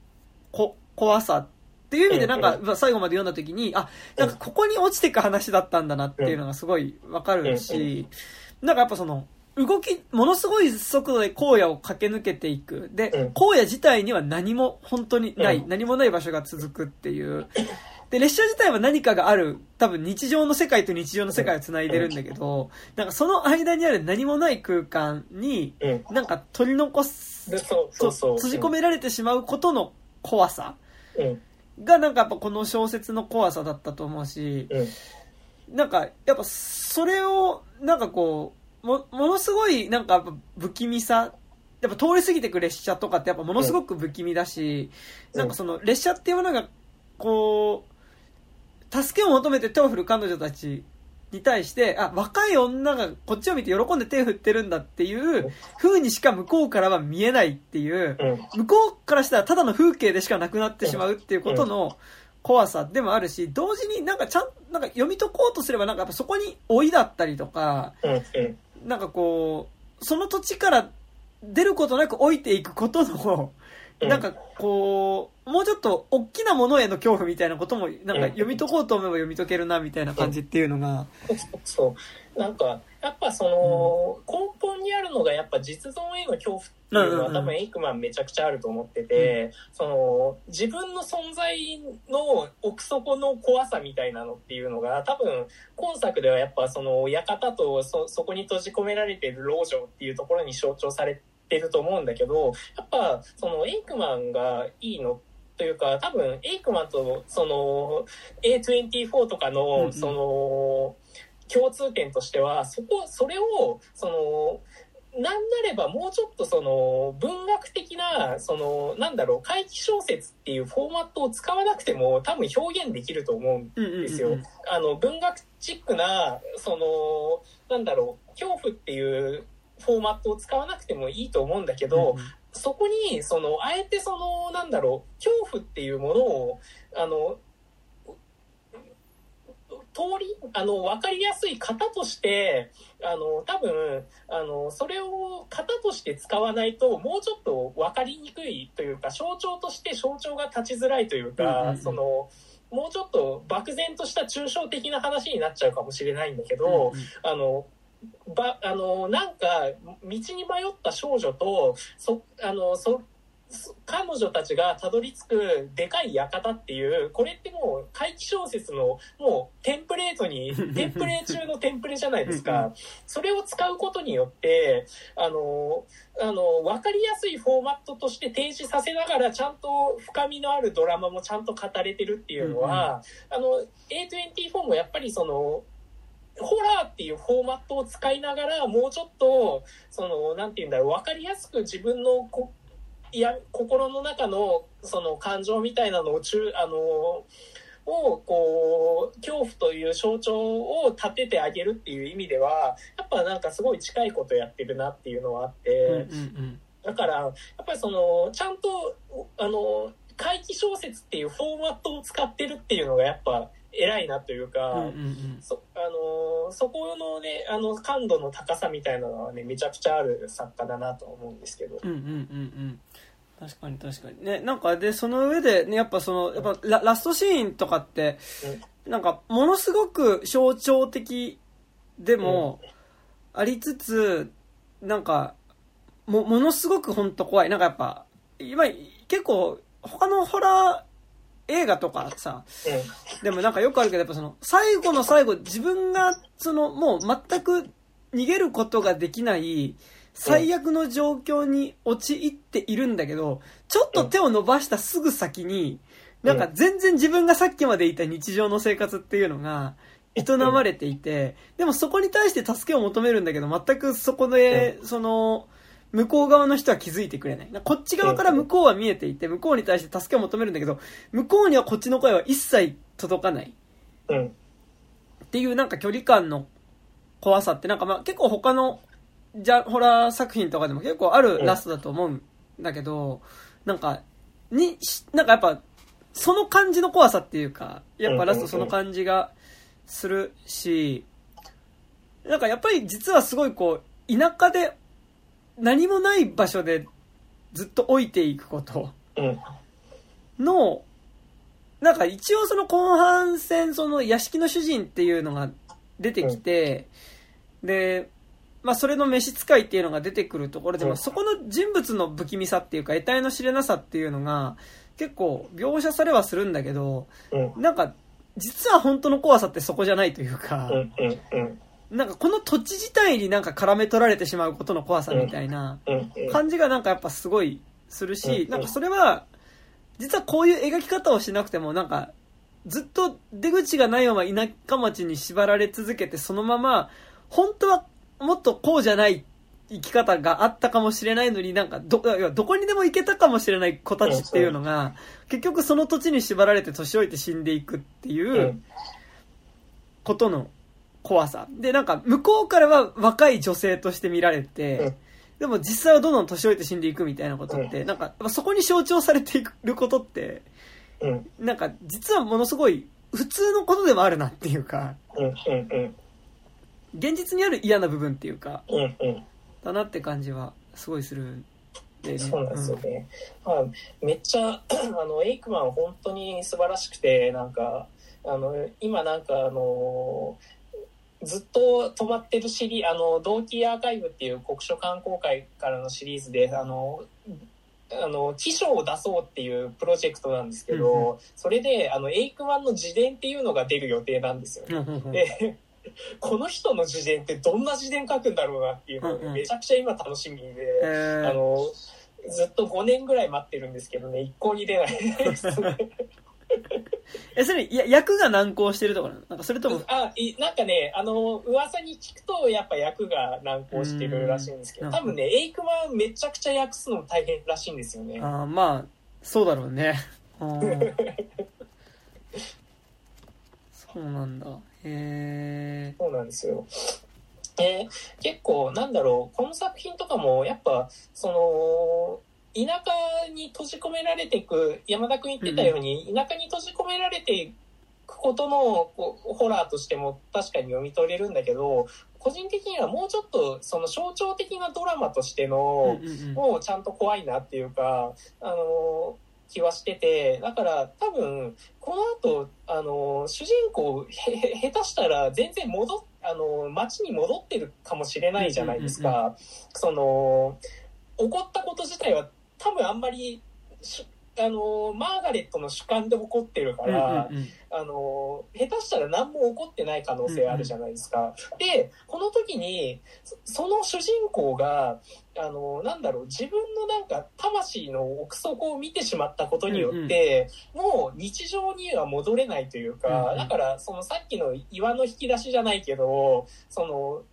こ怖さっていう意味でなんか最後まで読んだ時に、あ、なんかここに落ちていく話だったんだなっていうのがすごいわかるし、なんかやっぱその、動き、ものすごい速度で荒野を駆け抜けていく。で、うん荒野自体には何も本当にない、うん何もない場所が続くっていう。で、列車自体は何かがある、多分日常の世界と日常の世界を繋いでるんだけど、なんかその間にある何もない空間に、うん。なんか取り残す、でそうそうそう。閉じ込められてしまうことの怖さうん。がなんかやっぱこの小説の怖さだったと思うし、うん。なんかやっぱそれをなんかこう、も、ものすごいなんかやっぱ不気味さ、やっぱ通り過ぎてく列車とかってやっぱものすごく不気味だし、うんなんかその列車っていうものが、こう、助けを求めて手を振る彼女たちに対して、あ、若い女がこっちを見て喜んで手を振ってるんだっていう風にしか向こうからは見えないっていう、うん。向こうからしたらただの風景でしかなくなってしまうっていうことの怖さでもあるし、同時になんかちゃん、なんか読み解こうとすればなんかやっぱそこに老いだったりとか。なんかこう、その土地から出ることなく老いていくことの、うんなんかこう、もうちょっと大きなものへの恐怖みたいなことも、なんか読み解こうと思えば読み解けるなみたいな感じっていうのが、そう。なんか、やっぱその、根本にあるのがやっぱ実存への恐怖っていうのは多分エイクマンめちゃくちゃあると思ってて、その、自分の存在の奥底の怖さみたいなのっていうのが多分今作ではやっぱその館とそ、そこに閉じ込められている老女っていうところに象徴されてると思うんだけど、やっぱそのエイクマンがいいのというか、多分エイクマンとその A24 とかのその、共通点としてはそこそれをそのなんなればもうちょっとその文学的なそのなんだろう怪奇小説っていうフォーマットを使わなくても多分表現できると思うんですよ。あの文学チックなそのなんだろう恐怖っていうフォーマットを使わなくてもいいと思うんだけど、そこにそのあえてそのなんだろう恐怖っていうものをあの通りあの分かりやすい型としてあの多分あのそれを型として使わないともうちょっと分かりにくいというか象徴として象徴が立ちづらいというか、うんうんうん。そのもうちょっと漠然とした抽象的な話になっちゃうかもしれないんだけど、うんうん。あのばあのなんか道に迷った少女とそあのそそ彼女たちがたどり着くでかい館っていうこれってもう怪奇小説のもうテンプレートに テンプレ中のテンプレじゃないですうんかそれを使うことによってあのあの分かりやすいフォーマットとして提示させながらちゃんと深みのあるドラマもちゃんと語れてるっていうのは、あの A24 もやっぱりそのホラーっていうフォーマットを使いながらもうちょっとそのなんて言うんだろう分かりやすく自分のこいや心の中のその感情みたいなのを中あのをこう恐怖という象徴を立ててあげるっていう意味ではやっぱなんかすごい近いことやってるなっていうのはあって、うんうんだからやっぱりそのちゃんとあの怪奇小説っていうフォーマットを使ってるっていうのがやっぱ偉いなというか。うんうんうん。そあのーそこのねあの感度の高さみたいなのはねめちゃくちゃある作家だなと思うんですけど。うんうんうんうん。確かに確かに。ねなんかでその上でねやっぱそのやっぱララストシーンとかってなんかものすごく象徴的でもありつつなんかもものすごく本当怖い。なんかやっぱ今結構他のホラー映画とかさでもなんかよくあるけどやっぱその最後の最後自分がそのもう全く逃げることができない最悪の状況に陥っているんだけどちょっと手を伸ばしたすぐ先になんか全然自分がさっきまでいた日常の生活っていうのが営まれていてでもそこに対して助けを求めるんだけど全くそこでその向こう側の人は気づいてくれない。こっち側から向こうは見えていて向こうに対して助けを求めるんだけど向こうにはこっちの声は一切届かない。うんうん。っていうなんか距離感の怖さってなんかまあ結構他のじゃホラー作品とかでも結構あるラストだと思うんだけど、なんかにしなんかやっぱその感じの怖さっていうかやっぱラストその感じがするしなんかやっぱり実はすごいこう田舎で何もない場所でずっと置いていくことうん。の、なんか一応その後半戦、その屋敷の主人っていうのが出てきて、で、まあそれの召使いっていうのが出てくるところで、うん。まあそこの人物の不気味さっていうか、得体の知れなさっていうのが、結構描写されはするんだけど、うん。なんか実は本当の怖さってそこじゃないというか、なんかこの土地自体になんか絡め取られてしまうことの怖さみたいな感じがなんかやっぱすごいするしう、んなんかそれは、実はこういう描き方をしなくてもなんか、ずっと出口がないまま田舎町に縛られ続けてそのまま、本当はもっとこうじゃない生き方があったかもしれないのになんかど、どこにでも行けたかもしれない子たちっていうのが、結局その土地に縛られて年老いて死んでいくっていううん。ことの怖さ。で、なんか向こうからは若い女性として見られて、うんでも実際はどんどん年老いて死んでいくみたいなことって、なんかそこに象徴されていることって、うんなんか実はものすごい普通のことでもあるなっていうか、うんうんうん現実にある嫌な部分っていうか、うんうんだなって感じはすごいする。そうなんですよね。まあ、めっちゃ、あの、エイクマン本当に素晴らしくて、なんか、あの、今なんかあの、ずっと止まってるシリあの、同期アーカイブっていう国書観光会からのシリーズで、あの、あの、記書を出そうっていうプロジェクトなんですけど、うんそれで、あの、エイクマンの自伝っていうのが出る予定なんですよね。うんうんうんで、この人の自伝ってどんな自伝書くんだろうなっていうのうんうんがめちゃくちゃ今楽しみで、えーあの、ずっと5年ぐらい待ってるんですけどね、一向に出ないですね。え、それ、いや、役が難航してるとかなの？なんかそれとも、あ、いなんかね、あの、噂に聞くと、やっぱ役が難航してるらしいんですけど、うん多分ね、エイクマンめちゃくちゃ訳すの大変らしいんですよね。あーまあ、そうだろうね。そうなんだ。へそうなんですよ。え結構、なんだろう、この作品とかも、やっぱ、その、田舎に閉じ込められていく、山田君言ってたように、田舎に閉じ込められていくことのこうホラーとしても確かに読み取れるんだけど、個人的にはもうちょっと、その象徴的なドラマとしてーの、うんうんうん。もうちゃんと怖いなっていうか、あの気はしてて、だから多分、この後、あの主人公、下手したら全然戻っ、あの街に戻ってるかもしれないじゃないですうんうんか。その、起こったこと自体は多分あんまり、しあのマーガレットの主観で起こってるかうんら、うんうん。あの、下手したら何も起こってない可能性あるじゃないですか。で、この時に、そその主人公が、あの、なんだろう、自分のなんか、魂の奥底を見てしまったことによって、もう日常には戻れないといううんか、うん。だから、そのさっきの岩の引き出しじゃないけど、その、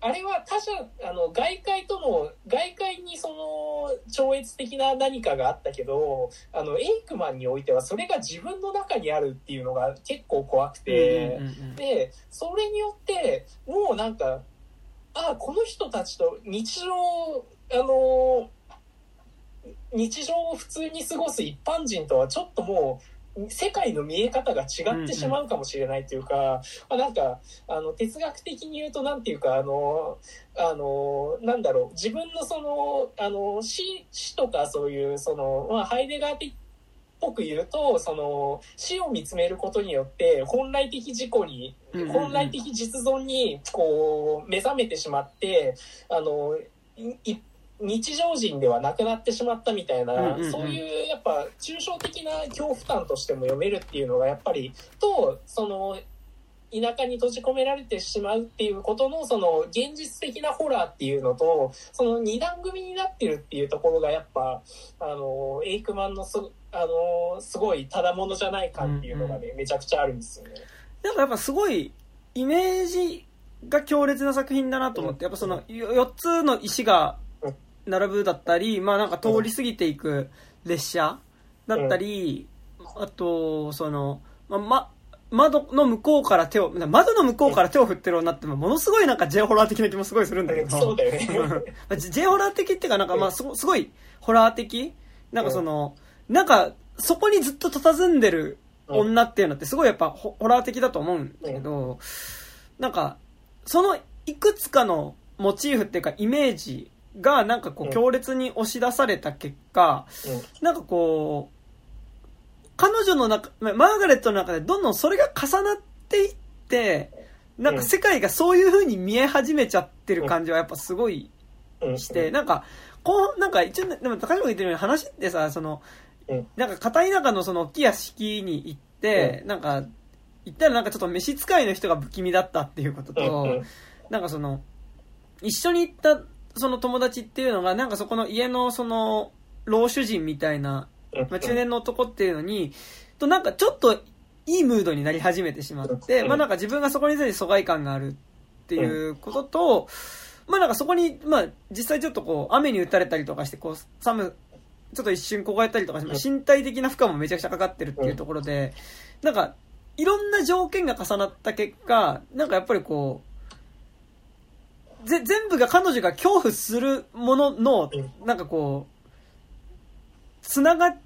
あれは他者、あの、外界との、外界にその、超越的な何かがあったけど、あの、エイクマンにおいてはそれが自分の中にあるっていうのが結構怖くて、で、それによって、もうなんか、あこの人たちと日常、あの、日常を普通に過ごす一般人とはちょっともう、世界の見え方が違ってしまうかもしれないというか、まあ、なんか、あの、哲学的に言うと、なんていうか、あの、あの、なんだろう、自分のその、あの、死、死とかそういう、その、まあ、ハイデガー的っぽく言うと、その、死を見つめることによって、本来的自己に、うんうんうん。本来的実存に、こう、目覚めてしまって、あの、いい日常人ではなくなってしまったみたいな、うんうんうん。そういうやっぱ抽象的な恐怖感としても読めるっていうのがやっぱりとその田舎に閉じ込められてしまうっていうことのその現実的なホラーっていうのとその二段組になってるっていうところがやっぱあのエイクマンのすあのすごいただものじゃない感っていうのがね、めちゃくちゃあるんですよね。なんかやっぱすごい、イメージが強烈な作品だなと思って、やっぱその4つの石が並ぶだったり、まあなんか通り過ぎていく列車だったり、あと、その、ま、ま、窓の向こうから手を、窓の向こうから手を振ってる女ってものすごいなんか J ホラー的な気もすごいするんだけど。そうだよね。まあ J ホラー的っていうか、なんかまあすごすごいホラー的？なんかその、なんかそこにずっと佇んでる女っていうのってすごいやっぱホホラー的だと思うんだけど、なんか、そのいくつかのモチーフっていうかイメージがなんかこううん強烈に押し出された結果、なんかこう、彼女の中、まマーガレットの中でどんどんそれが重なっていって、なんか世界がそういう風に見え始めちゃってる感じはやっぱすごいして、なんか、こう、なんか一応ね、でも高島が言ってるように話ってさ、そのうん、なんか片田舎のその大きい屋敷に行って、なんか、言ったらなんかちょっと召使いの人が不気味だったっていうことと、なんかその、一緒に行ったその友達っていうのが、なんかそこの家のその、老主人みたいな、まあ、中年の男っていうのに、となんかちょっといいムードになり始めてしまって、まあなんか自分がそこについて疎外感があるっていうことと、まあなんかそこに、まあ実際ちょっとこう雨に打たれたりとかして、こう寒、ちょっと一瞬凍えたりとかして、身体的な負荷もめちゃくちゃかかってるっていうところで、なんかいろんな条件が重なった結果、なんかやっぱりこう、ぜ全部が彼女が恐怖するものの、なんかこう、つながっ、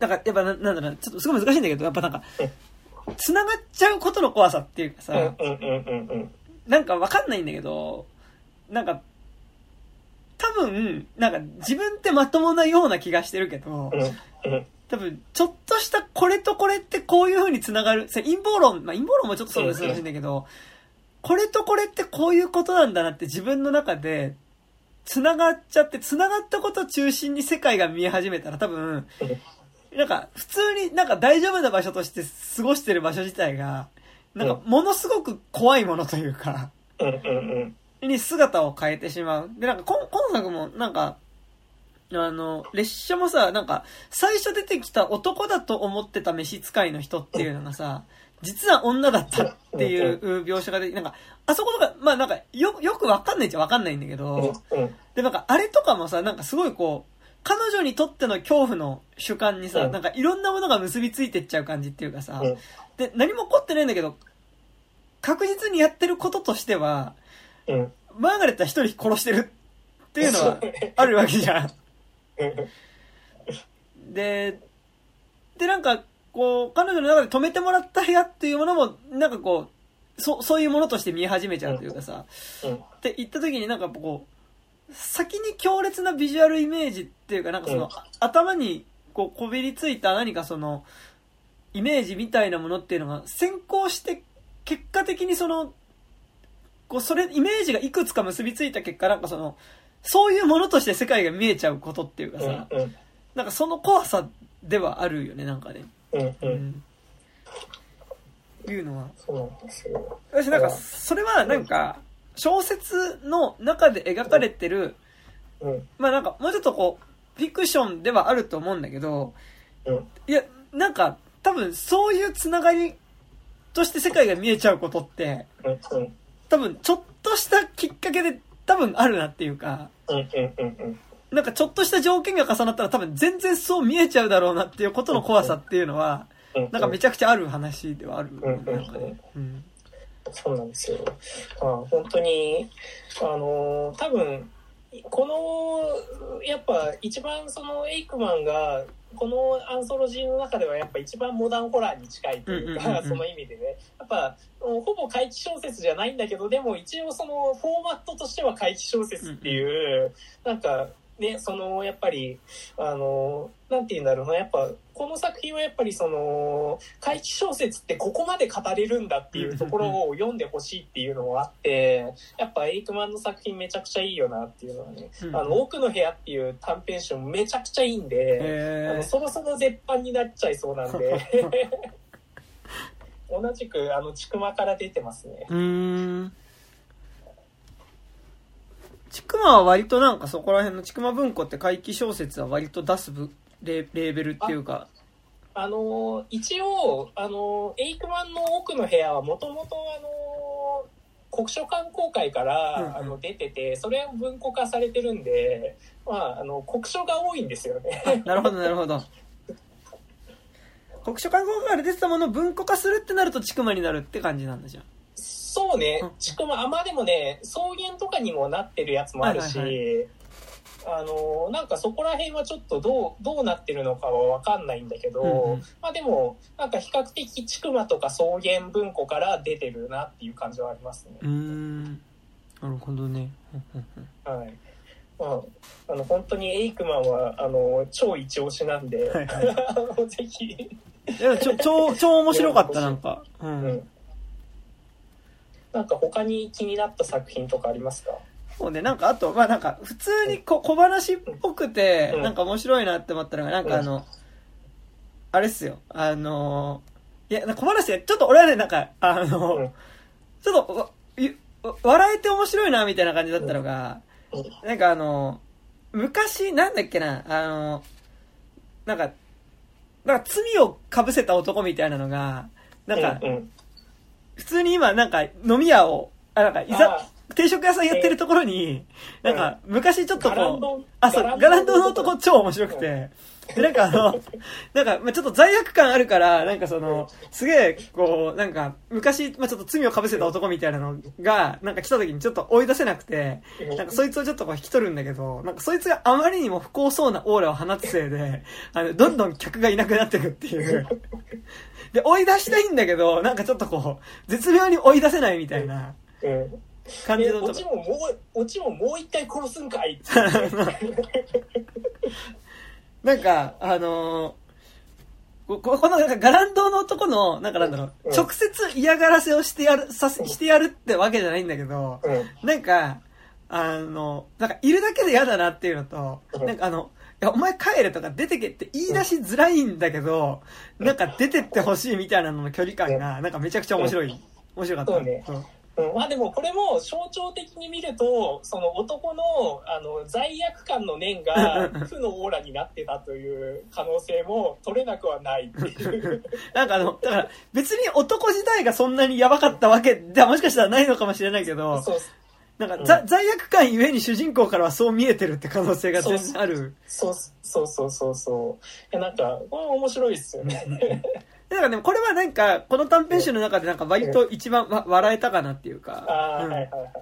なんかやっぱななんだろうな、ちょっとすごい難しいんだけど、やっぱなんか、つながっちゃうことの怖さっていうかさ、なんかわかんないんだけど、なんか、多分、なんか自分ってまともなような気がしてるけど、多分、ちょっとしたこれとこれってこういう風に繋がる、陰謀論、まあ陰謀論もちょっとそうです難しいんだけど、これとこれってこういうことなんだなって自分の中で、繋がっちゃって、繋がったことを中心に世界が見え始めたら多分、なんか普通になんか大丈夫な場所として過ごしてる場所自体が、なんかものすごく怖いものというか、に姿を変えてしまう。で、なんか、こ今作も、なんか、あの、列車もさ、なんか、最初出てきた男だと思ってた召使いの人っていうのがさ、実は女だったっていう描写がで、なんか、あそことか、まあなんか、よ、よくわかんないっちゃわかんないんだけうんど、うん。で、なんか、あれとかもさ、なんかすごいこう、彼女にとっての恐怖の主観にさ、うん。なんかいろんなものが結びついてっちゃう感じっていうかさ、うん。で、何も起こってないんだけど、確実にやってることとしては、うん。マーガレットは一人殺してるっていうのはあるわけじゃん。で、で、なんか、こう、彼女の中で止めてもらった部屋っていうものも、なんかこう、そそういうものとして見え始めちゃうというかさ、うん。って言った時になんかこう、先に強烈なビジュアルイメージっていうか、なんかその、うん。頭にこうこびりついた何かその、イメージみたいなものっていうのが先行して、結果的にその、こう、それ、イメージがいくつか結びついた結果、なんかその、そういうものとして世界が見えちゃうことっていうかさ、うんなんかその怖さではあるよね、なんかね。うんううん。ん。いうのは。そうなんですよ。私なんか、それはなんか、小説の中で描かれてる、うん。まあなんか、もうちょっとこう、フィクションではあると思うんだけど、うん。いや、なんか、多分そういうつながりとして世界が見えちゃうことって、多分ちょっとしたきっかけで多分あるなっていうか、うんうんうんうんなんかちょっとした条件が重なったら多分全然そう見えちゃうだろうなっていうことの怖さっていうのは、うん。なんかめちゃくちゃある話ではある。うん。うん。なん。かね。うん。そうなんですよ。まあ、本当に、あの多分、この、やっぱ一番そのエイクマンが、このアンソロジーの中ではやっぱ一番モダンホラーに近いというか、うん。うん。うん。うん。その意味でね。やっぱ、ほぼ怪奇小説じゃないん。だけど、でも一応そのフォーマットとしては怪奇小説っていう、なん。か、ね、その、やっぱり、あの、なんて言うんだろうな、やっぱ、この作品はやっぱりその、怪奇小説ってここまで語れるんだっていうところを読んでほしいっていうのもあって、やっぱエイクマンの作品めちゃくちゃいいよなっていうのはね、うん。あの、奥の部屋っていう短編集もめちゃくちゃいいんで、あのへそろそろ絶版になっちゃいそうなんで、同じく、あの、ちくまから出てますね。ちくまは割となんかそこら辺のちくま文庫って怪奇小説は割と出す部レレーベルっていうか。あの、一応、あの、エイクマンの奥の部屋はもともと、あの、国書館公会から、うんうんあの出てて、それを文庫化されてるんで、まあ、あの、国書が多いんですよね。あなるほど、なるほど。国書館公開から出てたものを文庫化するってなるとちくまになるって感じなんだじゃん。そうねうん、ちくま、あ、まあでもね、草原とかにもなってるやつもあるし、はいあの、なんかそこら辺はちょっとどう、どうなってるのかはわかんないんだけど、うんうんまあでも、なんか比較的ちくまとか草原文庫から出てるなっていう感じはありますね。うーん。なるほどね。はい。まあ、あの、本当にエイクマンは、あの、超一押しなんで、はいはい ぜひ、いや、ちょ、超、超面白かった、なんか。う。うんん。なんか他に気になった作品とかありますか？そうね、なんかあと、まあなんか、普通にこ小話っぽくてう、ん。なんか面白いなって思ったのが、なんかあの、あれっすよ、あの、いや、小話で、ちょっと俺はね、なんか、あの、うん。ちょっと笑えて面白いな、みたいな感じだったのが、うん。なんかあの、昔、なんだっけな、あの、なんか、なんか罪を被せた男みたいなのが、なんか、普通に今、なんか、飲み屋を、あ、なんか、いざあ、定食屋さんやってるところに、なんか、昔ちょっとこうド、あ、そう、ガランドの男超面白くて、で、なんかあの、なんか、まあちょっと罪悪感あるから、なんかその、すげえ、こう、なんか、昔、まあちょっと罪を被せた男みたいなのが、なんか来た時にちょっと追い出せなくて、うんなんかそいつをちょっとこう引き取るんだけど、なんかそいつがあまりにも不幸そうなオーラを放つせいで、あの、どんどん客がいなくなっていくっていう。で、追い出したいんだけど、なんかちょっとこう、絶妙に追い出せないみたいなうん。感じのオチももう、オチももう一回殺すんかいって なんか、あのーこここのなんかガランドの男の、なんかなんだろう、うん。直接嫌がらせをしてやる、させ、してやるってわけじゃないんだけど、うん。なんか、あの、なんかいるだけで嫌だなっていうのと、うん。なんかあの、いや、お前帰れとか出てけって言い出しづらいんだけど、なんか出てってほしいみたいなのの距離感が、なんかめちゃくちゃ面白い。面白かった。そうねまあでもこれも象徴的に見るとその男のあの罪悪感の念が 負のオーラになってたという可能性も取れなくはないっていう。なんかあの、だから別に男自体がそんなにやばかったわけではもしかしたらないのかもしれないけど、そう。なんか、うん。ざ罪悪感ゆえに主人公からはそう見えてるって可能性が全然ある。そうそうそうそう。そういやなんかこれ面白いですよねだからね、これはなんか、この短編集の中でなんか割と一番わ笑えたかなっていうか。ああ、うん。はいはいはい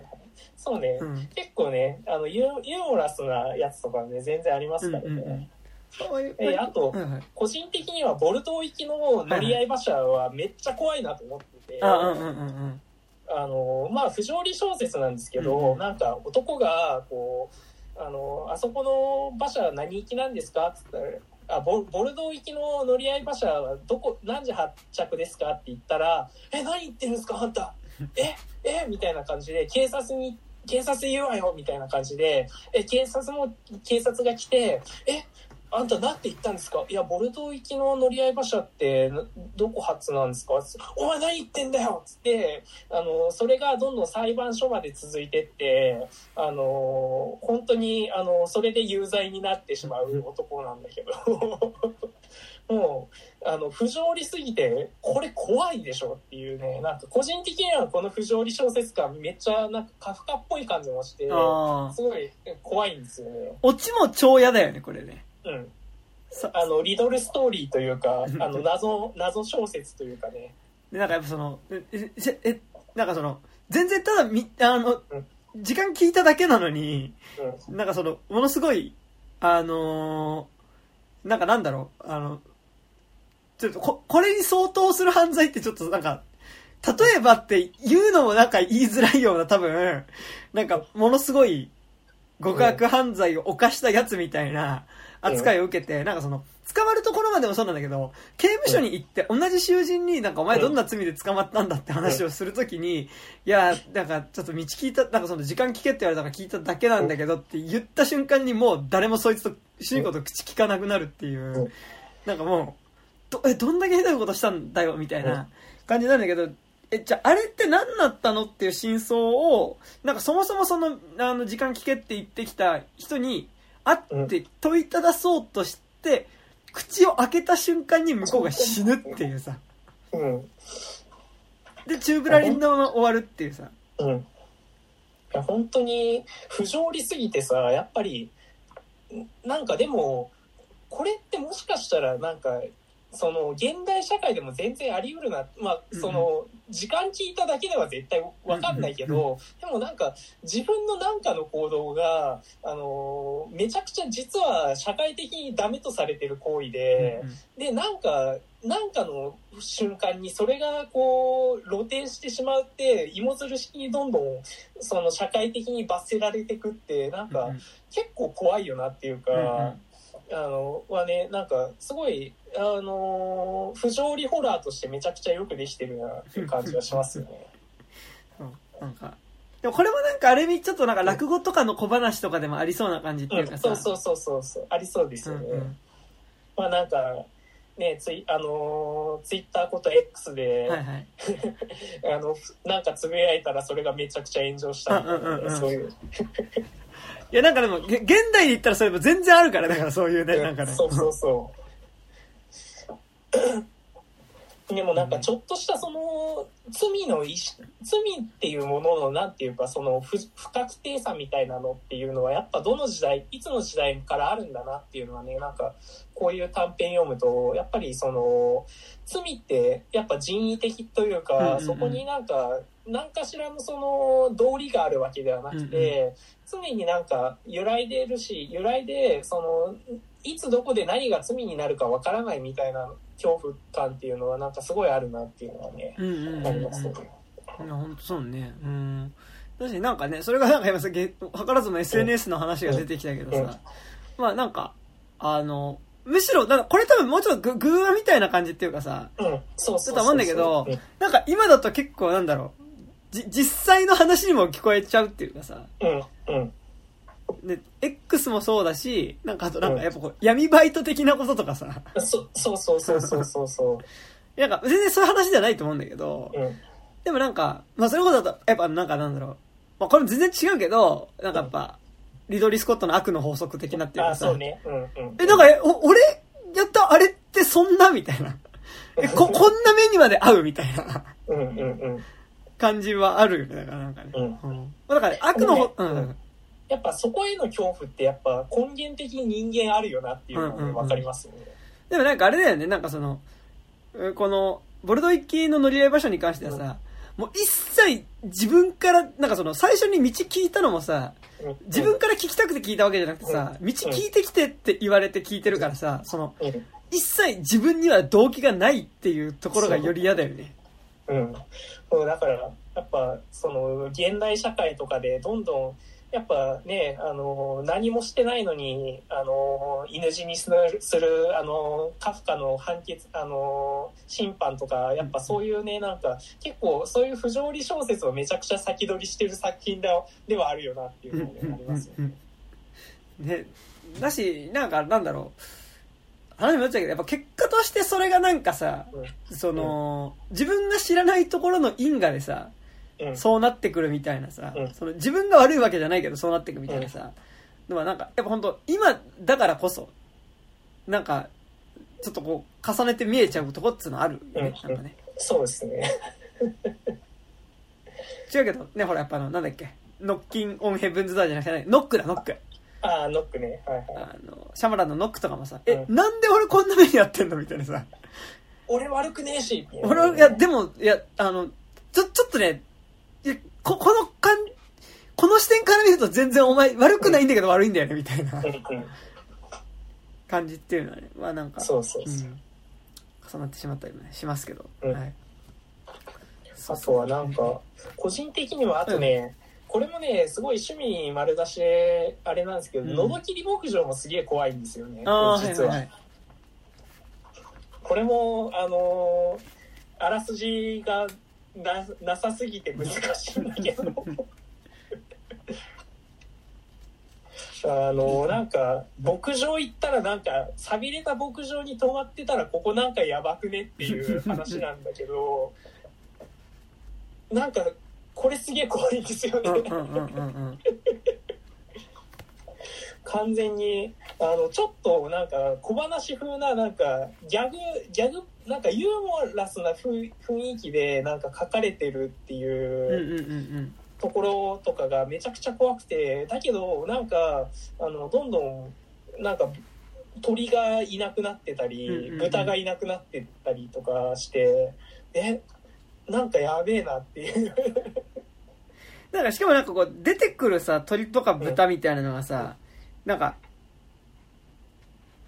そうね、うん。結構ねあのユーユーモラスなやつとかね全然ありますからね、うんうんうん。そういうえあとはいはい。個人的にはボルトー行きの乗り合い馬車はめっちゃ怖いなと思ってて、あ、のまあ不条理小説なんですけど、うんなんか男がこうあのあそこの馬車何行きなんですかっつったらあボボルドー行きの乗り合い馬車はどこ何時発着ですかって言ったら「え何言ってるんですかあんた。ええみたいな感じで警察に警察言うわよみたいな感じでえ警察も警察が来てえあんた何て言ったんですか？いやボルドー行きの乗り合い馬車ってなどこ発なんですか？お前何言ってんだよっつってあのそれがどんどん裁判所まで続いてってあの本当にあのそれで有罪になってしまう男なんだけど もうあの不条理すぎてこれ怖いでしょっていうねなんか個人的にはこの不条理小説感めっちゃなんかカフカっぽい感じもして。すごい怖いんですよね。オチも超嫌だよね、これね。うん。さあのリドルストーリーというかあの謎謎小説というかね。で、なんかやっぱその、え、え、えなんかその、全然ただみ、あのうん、時間聞いただけなのに、うん。なんかその、ものすごい、あのーなんかなんだろう、あの、ちょっとこ、これに相当する犯罪ってちょっとなんか、例えばって言うのもなんか言いづらいような多分、なんかものすごい極悪犯罪を犯したやつみたいな扱いを受けて、なんかその、捕まるところまでもそうなんだけど、刑務所に行って同じ囚人になんかお前どんな罪で捕まったんだって話をするときに、いや、なんかちょっと道聞いた、なんかその時間聞けって言われたから聞いただけなんだけどって言った瞬間にもう誰もそいつと主人公と口聞かなくなるっていううん。なんかもう、ど、え、どんだけひどいことしたんだよみたいな感じなんだけど、え、じゃああれって何だったのっていう真相を、なんかそもそもその、あの、時間聞けって言ってきた人に会って問いただそうとして、口を開けた瞬間に向こうが死ぬっていうさ。うんで、チューブラリンのまま終わるっていうさ。うん。いや、本当に不条理すぎてさ、やっぱり、んなんかでも、これってもしかしたらなんか、その、現代社会でも全然あり得るな、まあ、その、時間聞いただけでは絶対わかんないけど、でもなんか、自分のなんかの行動が、あの、めちゃくちゃ実は社会的にダメとされてる行為で、で、なんか、なんかの瞬間にそれがこう、露呈してしまうって、芋づる式にどんどん、その社会的に罰せられていくって、なんか結構怖いよなっていうか、あの、はね、なんかすごい、あの、不条理ホラーとしてめちゃくちゃよくできてるなっていう感じがしますよね。そ うなんか、でもこれもなんかある意味ちょっとなんか落語とかの小話とかでもありそうな感じっていうかさ。うん、そうそうそうそうそう、ありそうですよね。うんうんまあなんか、ね、ツイ、あのーツイッターこと X で、はいはい。あの、なんかつぶやいたらそれがめちゃくちゃ炎上したみたいなうんうんうんうんそういう。いや、なんかでも、げ現代で言ったらそれも全然あるから、だからそういうね、なんかね。そうそうそう。で もなんかちょっとしたその罪の意識罪っていうもののなんていうかその不不確定さみたいなのっていうのはやっぱどの時代いつの時代からあるんだなっていうのはねなんかこういう短編読むとやっぱりその罪ってやっぱ人為的というか、うんうんうんそこになんか何かしらのその道理があるわけではなくて、常になんか揺らいでるし揺らいでそのいつどこで何が罪になるかわからないみたいな恐怖感っていうのはなんかすごいあるなっていうのはね、うんうんうんうん。ありますね。いや、ほんとそうね。うん。確かになんかね、それがなんか今さ、げ図らずも SNS の話が出てきたけどうんさ、まあなんか、あの、むしろ、なんかこれ多分もうちょっとググーワみたいな感じっていうかさ、うん、そうそうそうそう。だと思うんだけどうんなんか今だと結構なんだろう、じ、実際の話にも聞こえちゃうっていうかさ、うん、うん、で、X もそうだし、なんかあとなんかやっぱこう、闇バイト的なこととかさ、そそうそうそう そうそうそなんか全然そういう話じゃないと思うんだけど、う。うん、でもなんか、まあそういうことだと、やっぱなんかなんだろう。まあこれも全然違うけど、なんかやっぱ、リドリー・スコットの悪の法則的なっていうあ、かさ、そうね。うん、うん。え、なんか、え、お俺やったあれってそんなみたいな。え、こ、こんな目にまで合うみたいなうん、うん、うん。感じはあるよね。だからなんかね。うんうん。だから、ね、悪のほ、ううんん。やっぱそこへの恐怖ってやっぱ根源的に人間あるよなっていうのうんうんうんがわかりますよね。でもなんかあれだよね。なんかその、えこの、ボルドイキの乗り合い場所に関してはさ、もう一切自分から、なんかその最初に道聞いたのもさ、うん自分から聞きたくて聞いたわけじゃなくてさ、道聞いてきてって言われて聞いてるからさ、その、うん一切自分には動機がないっていうところがより嫌だよね。うん、そうだからやっぱその現代社会とかでどんどんやっぱねあの何もしてないのにあの犬死にするするあのカフカの判決あの審判とかやっぱそういうねなんか結構そういう不条理小説をめちゃくちゃ先取りしてる作品だではあるよなっていうのがありますよね。ね、だし、なんかなんだろう。話にもなっちゃうけど、やっぱ結果としてそれがなんかさ、その、自分が知らないところの因果でさ、そうなってくるみたいなさ、うんその自分が悪いわけじゃないけどそうなってくみたいなさ、のはなんか、やっぱ本当今だからこそ、なんか、ちょっとこう、重ねて見えちゃうとこっつうのあるよね、うんなんかね。そうですね。違うけど、ね、ほらやっぱあの、なんだっけ、ノッキンオンヘブンズダーじゃなくて、ノックだ、ノック。ああノックねはいはい。あの、シャマランのノックとかもさ、え、うんなんで俺こんな目にやってんのみたいなさ。俺悪くねえし。俺は、いや、でも、いや、あの、ちょ、ちょっとね、いや、こ、このかん、この視点から見ると全然お前悪くないんだけど悪いんだよね、みたいなうんうん感じっていうのはね、まあなんか、そうそうそう。ん、重なってしまったりもね、しますけど、うんはい。あとはなんか、個人的にはあとね、これもね、すごい趣味丸出しで、あれなんですけど、うんのどきり牧場もすげえ怖いんですよね、実は。はいはい。これも、あのーあらすじがななさすぎて難しいんだけど。あのなんか牧場行ったらなんか寂れた牧場に泊まってたらここなんかやばくねっていう話なんだけどなんかこれすげえ怖いんですよね。完全にあのちょっとなんか小話風ななんかギャグギャグなんかユーモラスな雰雰囲気でなんか書かれてるってうんいうところとかがめちゃくちゃ怖くてだけどなんかあのどんどんなんか鳥がいなくなってたりうん豚がいなくなってたりとかしてえなんかやべえなっていうなんかしかもなんかこう、出てくるさ、鳥とか豚みたいなのがさ、なんか、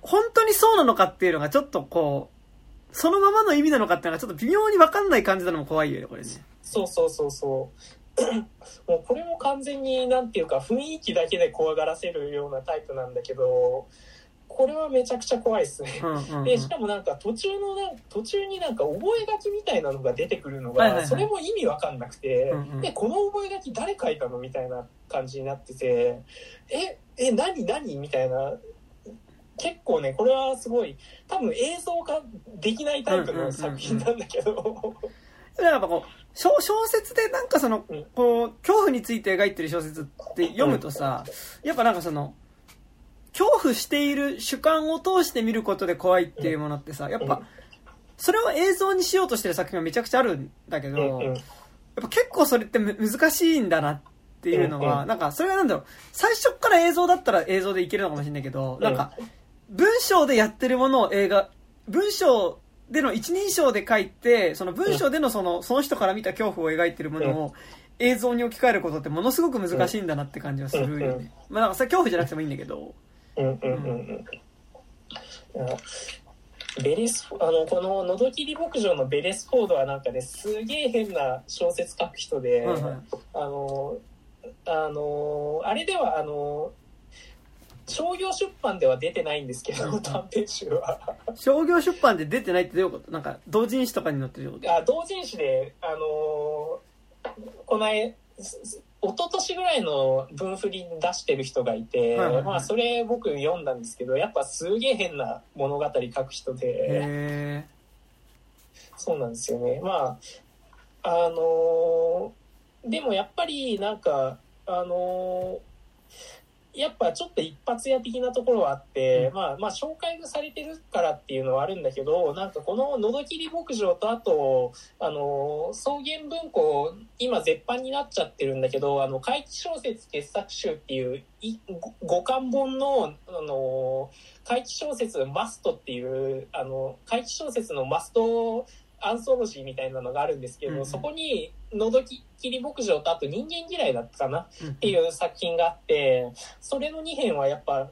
本当にそうなのかっていうのがちょっとこう、そのままの意味なのかっていうのがちょっと微妙にわかんない感じなのも怖いよね、これね。そうそうそうそう。もうこれも完全になんていうか雰囲気だけで怖がらせるようなタイプなんだけど、これはめちゃくちゃ怖いですね。で、しかもなんか途中のなん、途中になんか覚書みたいなのが出てくるのが、それも意味わかんなくてで、この覚書誰書いたのみたいな感じになってて、え、え、何何？みたいな。結構ね、これはすごい、多分映像化できないタイプの作品なんだけど、なんかこう、小小説でなんかそのうん、こう、恐怖について描いてる小説って読むとさ、やっぱなんかその、恐怖している主観を通して見ることで怖いっていうものってさ、やっぱ、それを映像にしようとしてる作品はめちゃくちゃあるんだけど、やっぱ結構それってむ難しいんだなっていうのは、うんなんかそれがなんだろう、最初っから映像だったら映像でいけるのかもしれないけど、なんか、文章でやってるものを映画、文章での一人称で書いて、その文章でのその、その人から見た恐怖を描いてるものを映像に置き換えることってものすごく難しいんだなって感じはするよね。まあなんかそれ恐怖じゃなくてもいいんだけど。うんうんうん。うんベレスあのこの「のどきり牧場」のベレスフォードはなんかねすげえ変な小説書く人で、はいはいあのあのあれではあの商業出版では出てないんですけど短編集は。商業出版で出てないってどういうこと？なんか同人誌とかに載ってるあ同人誌であのこの間一昨年ぐらいの分振り出してる人がいて、はいはいはい。まあそれ僕読んだんですけどやっぱすげえ変な物語書く人でへそうなんですよね。まああのでもやっぱりなんかあのやっぱちょっと一発屋的なところはあって、うん。まあまあ紹介がされてるからっていうのはあるんだけどなんかこの「のどきり牧場」とあとあの草原文庫今絶版になっちゃってるんだけどあの怪奇小説傑作集っていうい5巻本のあの怪奇小説マストっていうあの怪奇小説のマストアンソロジーみたいなのがあるんですけど、うんうん。そこに「のどきり牧場」とあと「人間嫌い」だったかな。ーっていう作品があってそれの2編はやっぱ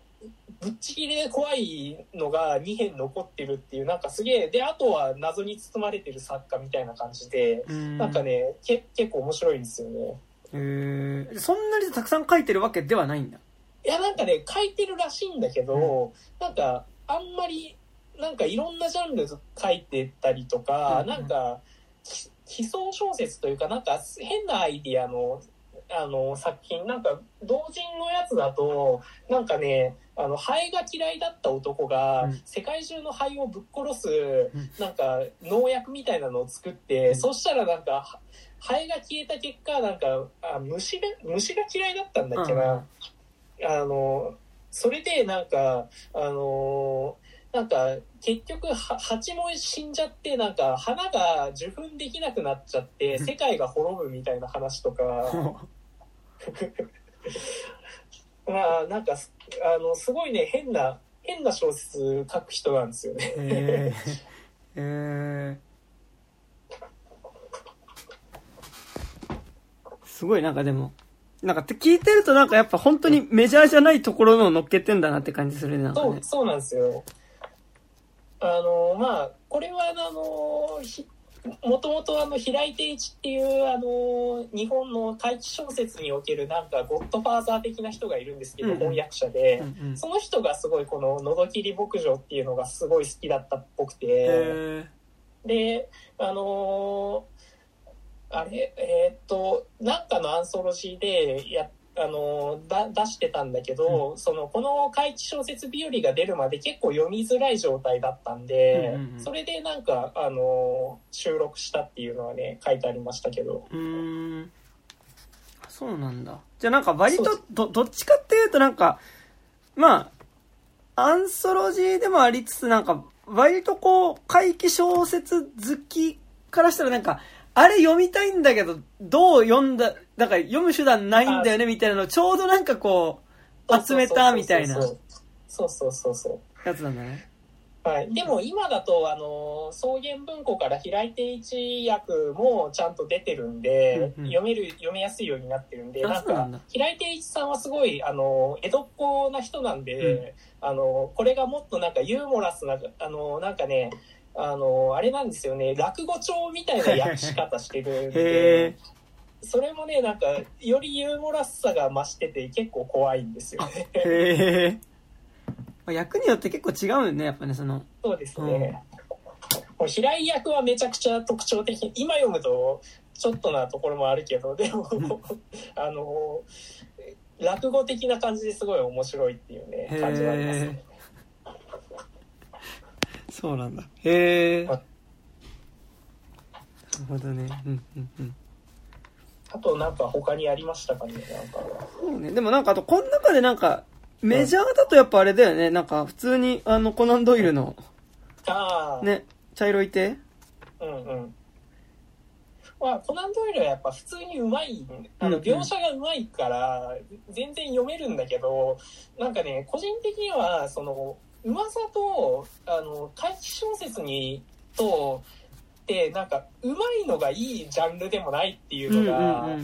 ぶっちぎりで怖いのが2編残ってるっていうなんかすげえであとは謎に包まれてる作家みたいな感じでうん。なんかねけ結構面白いんですよね。へー。そんなにたくさん書いてるわけではないんだ。いやなんかね書いてるらしいんだけど、なんかあんまりなんかいろんなジャンル書いてたりとか、うん。なんかき奇想小説というかなんか変なアイディアのあの作品なんか同人のやつだとなんかねあのハエが嫌いだった男がうん。世界中のハエをぶっ殺すん。なんか農薬みたいなのを作って、うん。そしたらなんかはハエが消えた結果なんかあ虫が虫が嫌いだったんだっけな、あのそれでなんかあのなんか結局は蜂も死んじゃってなんか花が受粉できなくなっちゃってうん世界が滅ぶみたいな話とか まあなんかすあのすごいね変な変な小説書く人なんですよね。へーへーすごいなんかでも、なんかって聞いてるとなんかやっぱ本当にメジャーじゃないところの乗っけてんだなって感じするね、なんかね。そうそうなんですよ。あのまあこれはあのひもともとあの平井定一っていうあの日本の怪奇小説におけるなんかゴッドファーザー的な人がいるんですけど、うんうん。翻訳者で、うんうん。その人がすごいこの「のどきり牧場」っていうのがすごい好きだったっぽくて、へであのあれえーっとなんかのアンソロジーでやあのだ出してたんだけど、そのこの怪奇小説日和が出るまで結構読みづらい状態だったんで、うんうんうんそれでなんかあの収録したっていうのはね書いてありましたけどーうーん。そうなんだ。じゃあなんか割とど、どっちかっていうとなんか、まあ、アンソロジーでもありつつなんか、割とこう、怪奇小説好きからしたらなんか、あれ読みたいんだけど、どう読んだ、だから読む手段ないんだよねみたいなのをちょうどなんかこう、集めたみたいな。そうそうそうそう。やつなんだね。はい、でも今だとあの草原文庫から平井定一訳もちゃんと出てるんで、うんうん。読める読みやすいようになってるんであなんか平井定一さんはすごいあの江戸っ子な人なんで、あのこれがもっとなんかユーモラスなあのなんかねあのあれなんですよね落語帳みたいな訳し方してるんへでえ。それもねなんかよりユーモラスさが増してて結構怖いんですよね。へ役によって結構違うよね、やっぱね、その。そうですね。もう平井役はめちゃくちゃ特徴的。今読むとちょっとなところもあるけど、でも、あの、落語的な感じですごい面白いっていうね、感じはありますね。そうなんだ。へえ。あなるほどね。うんうんうん。あとなんか他にありましたかね？なんか。そうね。でもなんかあと、この中でなんか、メジャーだとやっぱあれだよね。なんか、普通に、あの、コナンドイルの、ああ、ね、茶色い手うんうん。まあ、コナンドイルはやっぱ普通にうまい、あの、描写がうまいから、全然読めるんだけど、なんかね、個人的には、その、うまさと、あの、怪奇小説に、と、で、なんか、うまいのがいいジャンルでもないっていうのが、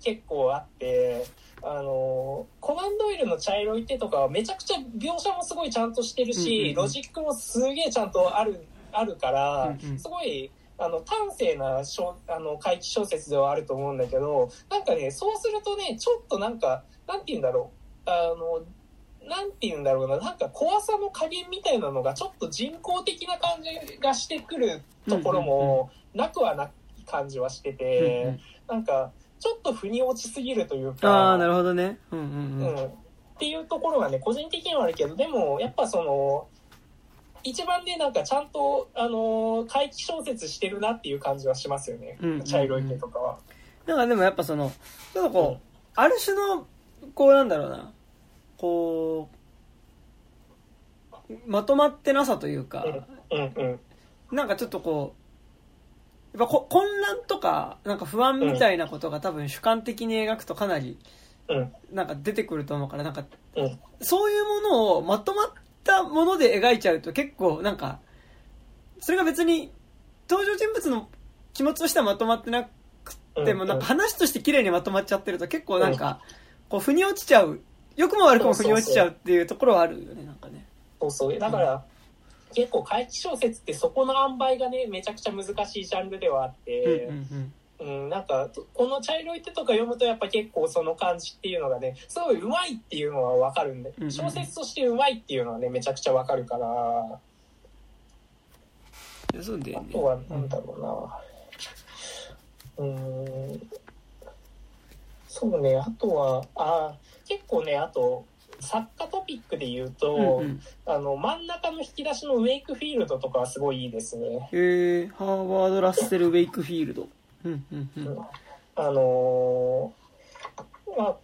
結構あって、あの、コナンドイルの茶色い手とかはめちゃくちゃ描写もすごいちゃんとしてるし、ロジックもすげえちゃんとある、あるから、うんうん。すごい、あの、端正な小あの怪奇小説ではあると思うんだけど、なんかね、そうするとね、ちょっとなんか、なんて言うんだろう、あの、なんて言うんだろうな、なんか怖さの加減みたいなのがちょっと人工的な感じがしてくるところもなくはない感じはしてて、うんうんなんか、ちょっと腑に落ちすぎるというか、ああ、なるほどね。うんうんうん。うん、っていうところがね、個人的にはあるけど、でも、やっぱその、一番ね、なんかちゃんと、あのー怪奇小説してるなっていう感じはしますよね。うんうんうん茶色い手とかは。なんかでもやっぱその、ちょっとこう、ある種の、こうなんだろうな、こう、まとまってなさというか。なんかちょっとこう、やっぱこ混乱とか、なんか不安みたいなことが多分主観的に描くとかなり、うん。なんか出てくると思うから、なんか、うん。そういうものをまとまったもので描いちゃうと結構なんか、それが別に登場人物の気持ちとしてはまとまってなくうん。てもなんか話として綺麗にまとまっちゃってると結構なんか、こう腑に落ちちゃう。良くも悪くも腑に落ちちゃうっていうところはあるよね、なんかね。そうそう。だから、結構怪奇小説ってそこの塩梅がね、めちゃくちゃ難しいジャンルではあって、うんうんうん、なんか、この茶色い手とか読むとやっぱ結構その感じっていうのがね、すごい上手いっていうのはわかるんでうんうん、小説として上手いっていうのはね、めちゃくちゃわかるから、うん。そうだよね。あとはなんだろうな。うーん。そうね、あとは、あ結構ね、あと、作家トピックで言うと、うんうん、あの、真ん中の引き出しのウェイクフィールドとかはすごいいいですね。へーハーバード・ラッセル・ウェイクフィールド。うんうんうん。あのーまあ、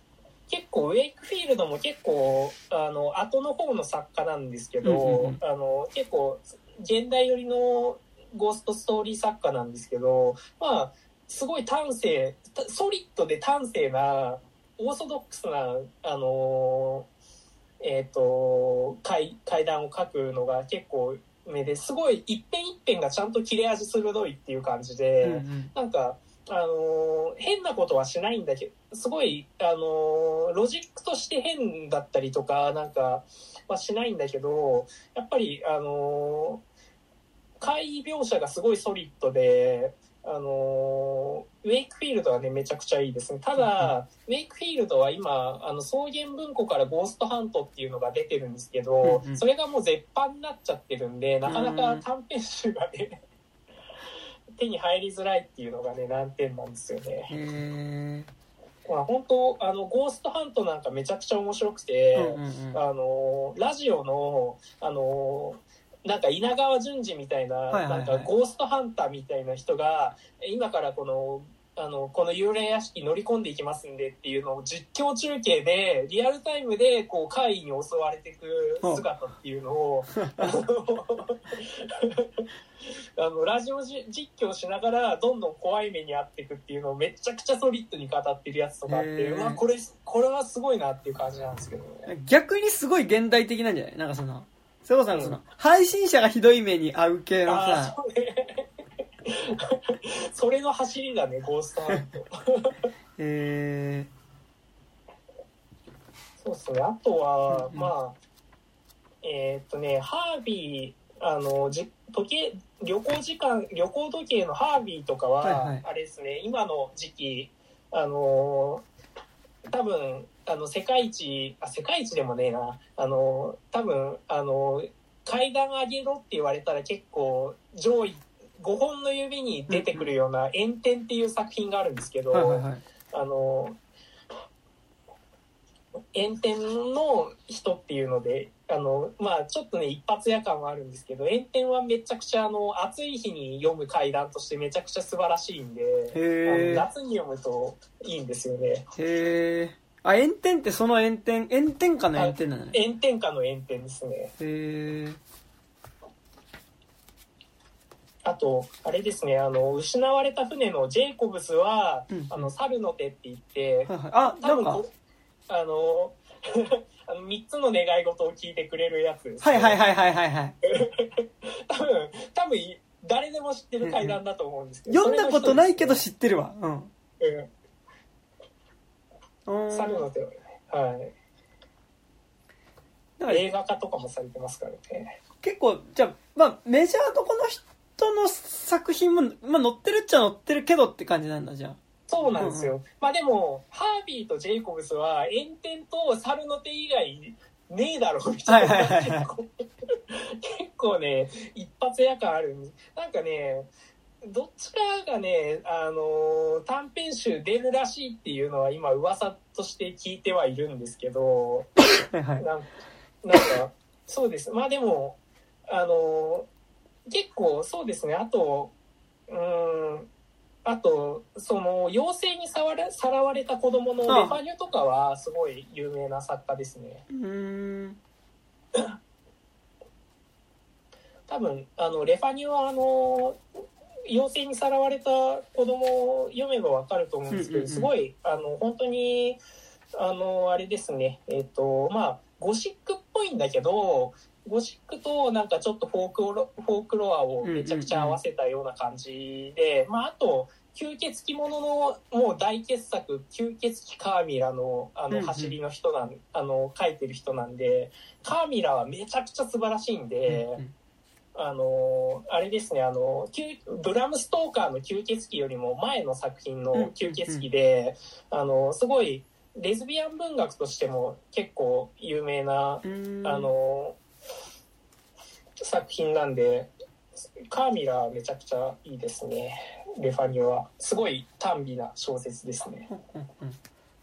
結構ウェイクフィールドも結構あの後の方の作家なんですけど、うんうんうんあの結構現代寄りのゴーストストーリー作家なんですけどまあすごい端正たソリッドで端正なオーソドックスなあのーえっ、と怪怪談を書くのが結構目ですごい一辺一辺がちゃんと切れ味鋭いっていう感じで。うんうんなんか、あのー変なことはしないんだけど、すごい、あのーロジックとして変だったりとか、なんか、はしないんだけど、やっぱり、あのー怪異描写がすごいソリッドで、あのーウェイクフィールドはね、めちゃくちゃいいですね。ただ、ウェイクフィールドは今、あの、草原文庫からゴーストハントっていうのが出てるんですけど、うんうん。それがもう絶版になっちゃってるんで、なかなか短編集がね、手に入りづらいっていうのがね、難点なんですよね。まあ本当、あの、ゴーストハントなんかめちゃくちゃ面白くて、うんうんうん。あの、ラジオの、あの、なんか稲川淳二みたいな、はいはいはい。なんかゴーストハンターみたいな人が、今からこの、あの、この幽霊屋敷乗り込んでいきますんでっていうのを実況中継で、リアルタイムで、こう、怪異に襲われていく姿っていうのを、あの、ラジオじ実況しながら、どんどん怖い目に遭っていくっていうのをめちゃくちゃソリッドに語ってるやつとかあって、まあ、これ、これはすごいなっていう感じなんですけどね。逆にすごい現代的なんじゃない？なんかその、それこそなんかその、うん配信者がひどい目に遭う系のさ、そうね。それの走りだね、ゴーストハント。えそうですね。あとは、うんうんまあ、えーっとね、ハービー、あの、じ時計、旅行時間、旅行時計のハービーとかは、はいはいあれですね、今の時期、あの、多分、あの、世界一、あ、世界一でもねえな、あの、多分、あの、階段上げろって言われたら結構上位5本の指に出てくるような「炎天」っていう作品があるんですけー、ど、はいはいはい。あの、炎天の人っていうので、あの、まあちょっとね、一発屋感はあるんですけど、炎天はめちゃくちゃあの、暑い日に読む怪談としてめちゃくちゃ素晴らしいんで、夏に読むといいんですよね。へえ。あ、炎天ってその炎天、炎天下の炎天なのね。炎天下の炎天ですね。へえ。あと、あれですね、あの、失われた船のジェイコブスは、うんあの、猿の手って言って。あ、なんか、多分こあの、あの3つの願い事を聞いてくれるやつです、はいはいはいはいはいはい。多分、多分、誰でも知ってる階段だと思うんですけど。読んだことないけどそ知ってるわ。うん。れの一つですううん。猿ん。の手はね、はい。だから映画化とかもされてますからね。結構、じゃあ、まあ、メジャーどこの人の作品も、まあ、載ってるっちゃ載ってるけどって感じなんだ、じゃあ。そうなんですよ。うんまあでも、ハービーとジェイコブスは、炎天と猿の手以外ねえだろ、みたいな。はいはいはいはい結構結構ね、一発屋感ある。なんかね、どっちかがね、あの短編集出るらしいっていうのは今噂として聞いてはいるんですけど、はいはい。なんなんか、そうです。まあでも、あの結構そうですね、あと、うーん、あと、その、妖精にさわれさらわれた子供のレファニュとかはすごい有名な作家ですね。うーん。多分、あの、レファニュはあの、妖精にさらわれた子供を読めばわかると思うんですけど、うんうんうん。すごい、あの、本当に、あの、あれですね、えっ、と、まあ、ゴシックっぽいんだけど、ゴシックとなんかちょっとフォークロフォークロアをめちゃくちゃ合わせたような感じで、まあ、あと、吸血鬼もののもう大傑作、吸血鬼カーミラのあうんうん。の走りの人なん、あの、書いてる人なんで、カーミラはめちゃくちゃ素晴らしいんで、うんあのあれですねあの吸ブラム・ストーカーの吸血鬼よりも前の作品の吸血鬼で、あのすごいレズビアン文学としても結構有名な、うん。あの作品なんでカーミラーめちゃくちゃいいですねレファニュはすごい短美な小説ですね。うんうん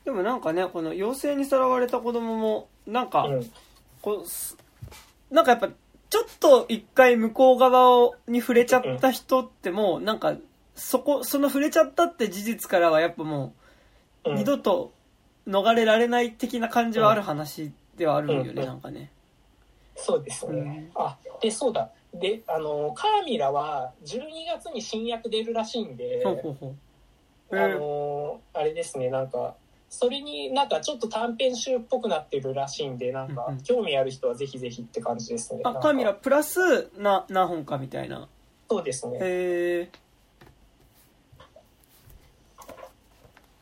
でもなんかね、この妖精にさらわれた子供も、なんか、うんこうす、なんかやっぱ、ちょっと一回向こう側に触れちゃった人ってもう、なんか、そこ、その触れちゃったって事実からはやっぱもう、うん二度と逃れられない的な感じはある話ではあるよね、うんなんかね。そうですね。あ、で、そうだ。で、あの、カーミラは12月に新薬出るらしいんで、ほうほうほう。あえーの、あれですね、なんか、それになんかちょっと短編集っぽくなってるらしいんで、なんかうんうん興味ある人はぜひぜひって感じですね。あ、なんかカミラプラス、な、何本かみたいな。そうですね。へえ。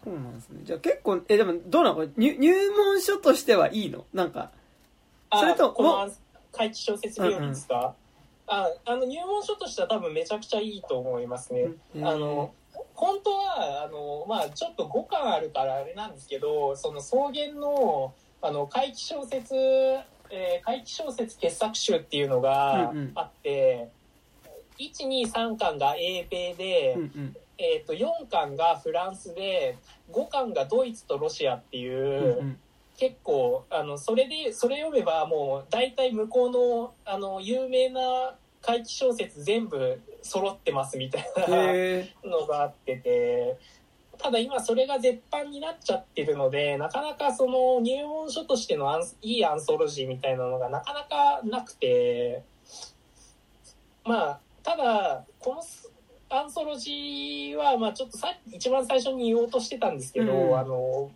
そうなんですね。じゃあ結構、え、でもどうなの？これ入入門書としてはいいの？なんか。あそれとこの怪奇小説日和ですか、ああの入門書としては多分めちゃくちゃいいと思いますね。あの本当はあの、まあ、ちょっと5巻あるからあれなんですけどその草原のあの怪奇小説、えー怪奇小説傑作集っていうのがうんうんあって、123巻が英米で、うんうん。えー、と4巻がフランスで5巻がドイツとロシアっていう。うんうん結構あのそれでそれ読めばもう大体向こうのあの有名な怪奇小説全部揃ってますみたいな。のがあっててただ今それが絶版になっちゃってるのでなかなかその入門書としてのアンいいアンソロジーみたいなのがなかなかなくてまあただこのアンソロジーはまあちょっとさ一番最初に言おうとしてたんですけど、うんあの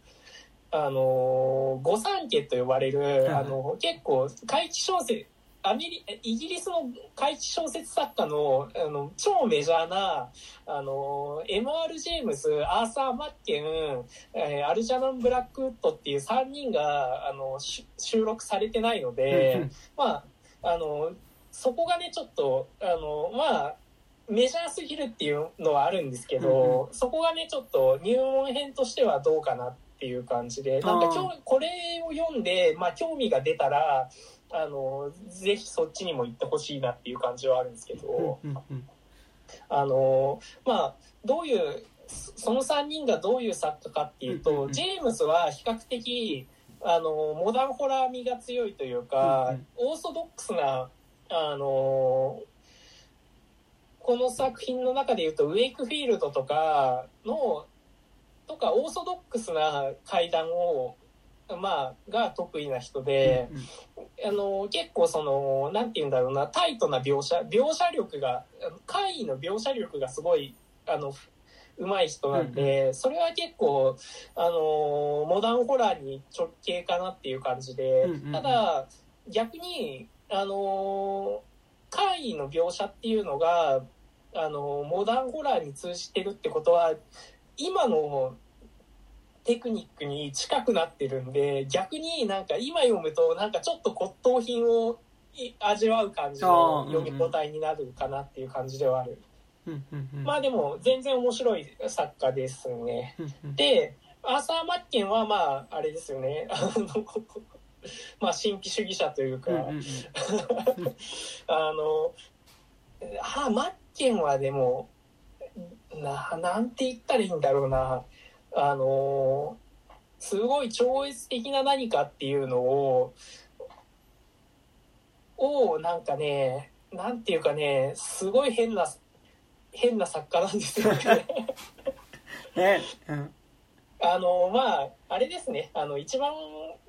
あの御三家と呼ばれる、いあの結構怪奇小説アメリイギリスの怪奇小説作家のあの超メジャーなあの M.R. ジェームスアーサー・マッケン、えーアルジャナン・ブラックウッドっていう3人があのし収録されてないので、まああのそこがねちょっとあのまあメジャーすぎるっていうのはあるんですけど、そこがねちょっと入門編としてはどうかなっていう感じでなんか今日これを読んで、まあ、興味が出たらあのぜひそっちにも行ってほしいなっていう感じはあるんですけど、うんうんあのまあどういうその3人がどういう作家かっていうと、うんうんうん。ジェームスは比較的あの、モダンホラー味が強いというか、うん。オーソドックスな、あの、この作品の中で言うと、ウェイクフィールドとかの、とか、オーソドックスな階段を、まあ、が得意な人で、あの、結構その、なんて言うんだろうな、タイトな描写、描写力が、怪異の描写力がすごい、あの、うまい人なんで、それは結構、あの、モダンホラーに直系かなっていう感じでうんうんうん、ただ、逆に、あの、怪異の描写っていうのが、あの、モダンホラーに通じてるってことは、今のテクニックに近くなってるんで、逆になんか今読むとなんかちょっと骨董品をい味わう感じの読み応えになるかなっていう感じではある。うんうんうんまあでも全然面白い作家ですね。うんうんで、アーサー・マッケンはまああれですよね。まあ神秘主義者というか、あの、ああ、マッケンはでも、な、なんて言ったらいいんだろうな。あの、すごい超越的な何かっていうのを、を、なんかね、なんていうかね、すごい変な、変な作家なんですよね。ね。うん。あの、まあ、あれですね。あの、一番、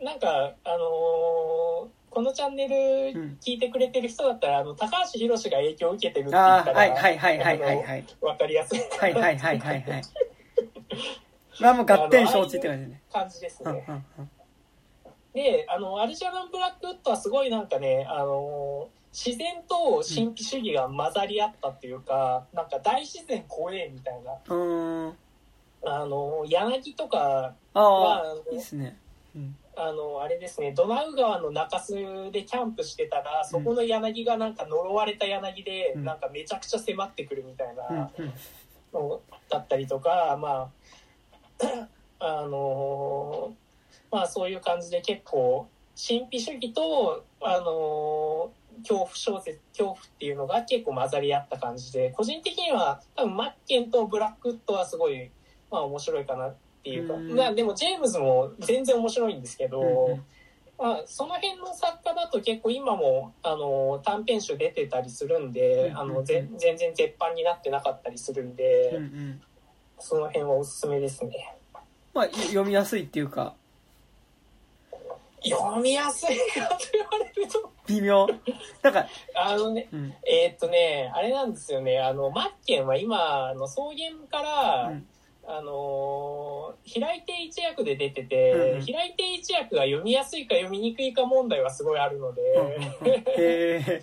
なんか、あのこのチャンネルうん。聞いてくれてる人だったら、あの、高橋宏が影響を受けてるって言あったら、あはいはいはいはいはい。はいわかりやすいはいはいはいはい はいまあもう合点承知って感じね。感じですうんね。うんうん。で、あの、アルジャナン・ブラックウッドはすごいなんかね、あの自然と神秘主義が混ざり合ったっていうか、なんか大自然怖えみたいな。あの柳とかあは、ああのいいっすね。うん。あの、あれですね、ドナウ川の中州でキャンプしてたら、そこの柳がなんか呪われた柳で、うん。なんかめちゃくちゃ迫ってくるみたいうんなうん。のだったりとか、まあ、あのまあそういう感じで結構、神秘主義と、あの恐怖小説、恐怖っていうのが結構混ざり合った感じで、個人的には多分マッケンとブラックウッドはすごい、まあ面白いかなっていうか、うん。まあでもジェームズも全然面白いんですけど、まあ、その辺の作家だと結構今もあの短編集出てたりするんで、うんあのぜ全然絶版になってなかったりするんで、その辺はおすすめですね。まあい読みやすいっていうか。読みやすいかと言われると、微妙。なんかあのね、うん。えーっとね、あれなんですよね、あの、マッケンは今、あの草原から、うん。あのー平井定一役で出てて、うんうん。平井定一役が読みやすいか読みにくいか問題はすごいあるので、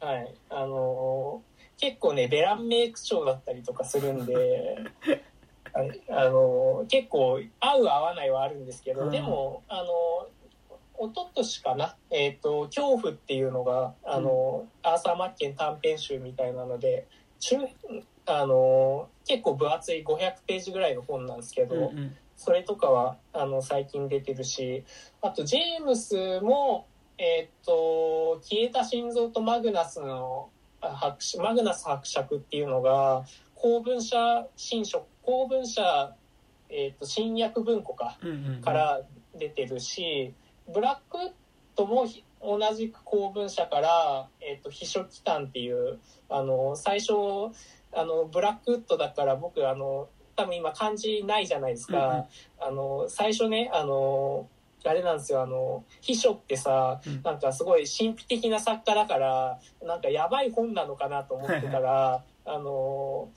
はい。あのー結構ね、ベランメイク長だったりとかするんで、はいあのー結構合う合わないはあるんですけど、うん。でも、あのー一昨年かな、えっ、と、恐怖っていうのが、あのーアーサー・マッケン短編集みたいなので、中、あのー結構分厚い500ページぐらいの本なんですけど、うんうん。それとかは、あの、最近出てるし、あと、ジェームスも、えーっと、消えた心臓とマグナスの、マグナス伯爵っていうのが、公文社新書、公文社、えーっと、新訳文庫か、から出てるし、ブラックウッドもひ同じく公文社から、えっ、と、秘書機関っていう、あの、最初、あの、ブラックウッドだから僕、あの、多分今漢字ないじゃないですか。うんうんあの、最初ね、あの、あれなんですよ、あの、秘書ってさ、うん。なんかすごい神秘的な作家だから、なんかやばい本なのかなと思ってたら、あの、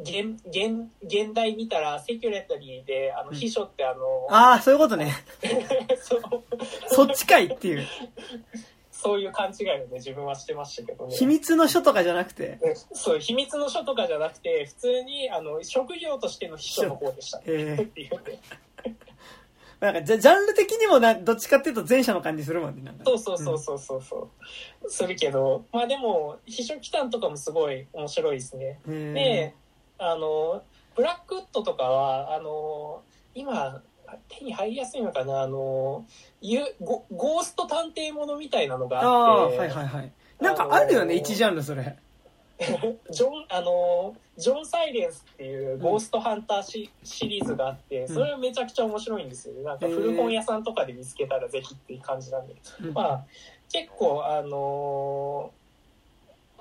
現、現、現代見たらセキュレタリーで、あの、うん。秘書ってあの、ああそういうことね。そっちかいっていう。そういう勘違いをね、自分はしてましたけどね。秘密の書とかじゃなくて。うん。そう、秘密の書とかじゃなくて、普通に、あの、職業としての秘書の方でした。ええっていうね。なんかジャジャンル的にもなどっちかっていうと前者の感じするもんねなんか。そうそうそうそうそうそう。するけど、まあでも、秘書機関とかもすごい面白いですね。で、あの、ブラックウッドとかは、あの、今、手に入りやすいのかな、あの、ゆゴゴースト探偵ものみたいなのがあああって、はいはいはい。なんかあるよねあのー一ジャンルそれ。ジョン、あの、ジョン・サイレンスっていうゴーストハンターシ,、シリーズがあって、それはめちゃくちゃ面白いんですよね。なんか古本屋さんとかで見つけたらぜひっていう感じなんで。まあ、結構、あの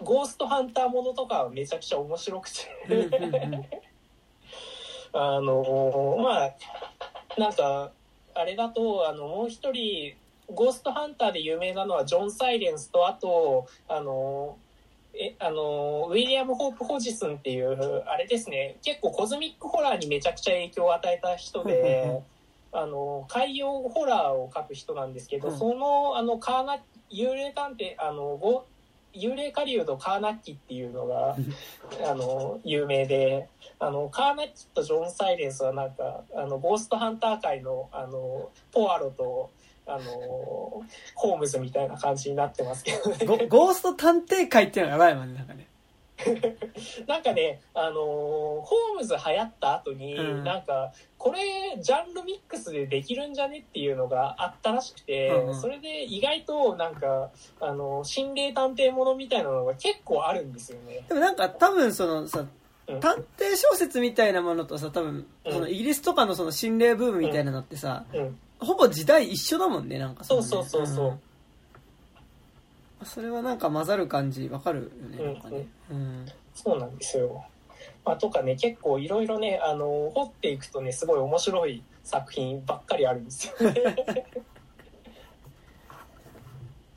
ゴーストハンターものとかはめちゃくちゃ面白くて。あのまあ、なんか、あれだと、あの、もう一人、ゴーストハンターで有名なのはジョン・サイレンスと、あと、あの、え、あの、ウィリアム・ホープ・ホジスンっていう、あれですね、結構コズミックホラーにめちゃくちゃ影響を与えた人で、あの、海洋ホラーを描く人なんですけど、うん。その、あの、カーナ、幽霊探偵、あの、ご幽霊狩人カーナッキっていうのが、あの、有名で、あの、カーナッキとジョン・サイレンスはなんか、あの、ゴーストハンター界の、あの、ポアロと、あの、ホームズみたいな感じになってますけどね。ゴゴースト探偵会っていうのがやばいもんね、なんかね。なんかね、あのーホームズ流行った後に、うんなんか、これ、ジャンルミックスでできるんじゃねっていうのがあったらしくて、うんうんそれで意外と、なんか、あの、心霊探偵ものみたいなのが結構あるんですよね。でもなんか多分そのさ、うん探偵小説みたいなものとさ、多分、うんそのイギリスとかのその心霊ブームみたいなのってさ、うん。ほぼ時代一緒だもんね、なんかそうそうそうそうんそれはなんか混ざる感じわかるよね、うんなんかね。うん。そうなんですよ。まあ、とかね、結構いろいろね、あの、掘っていくとね、すごい面白い作品ばっかりあるんですよね。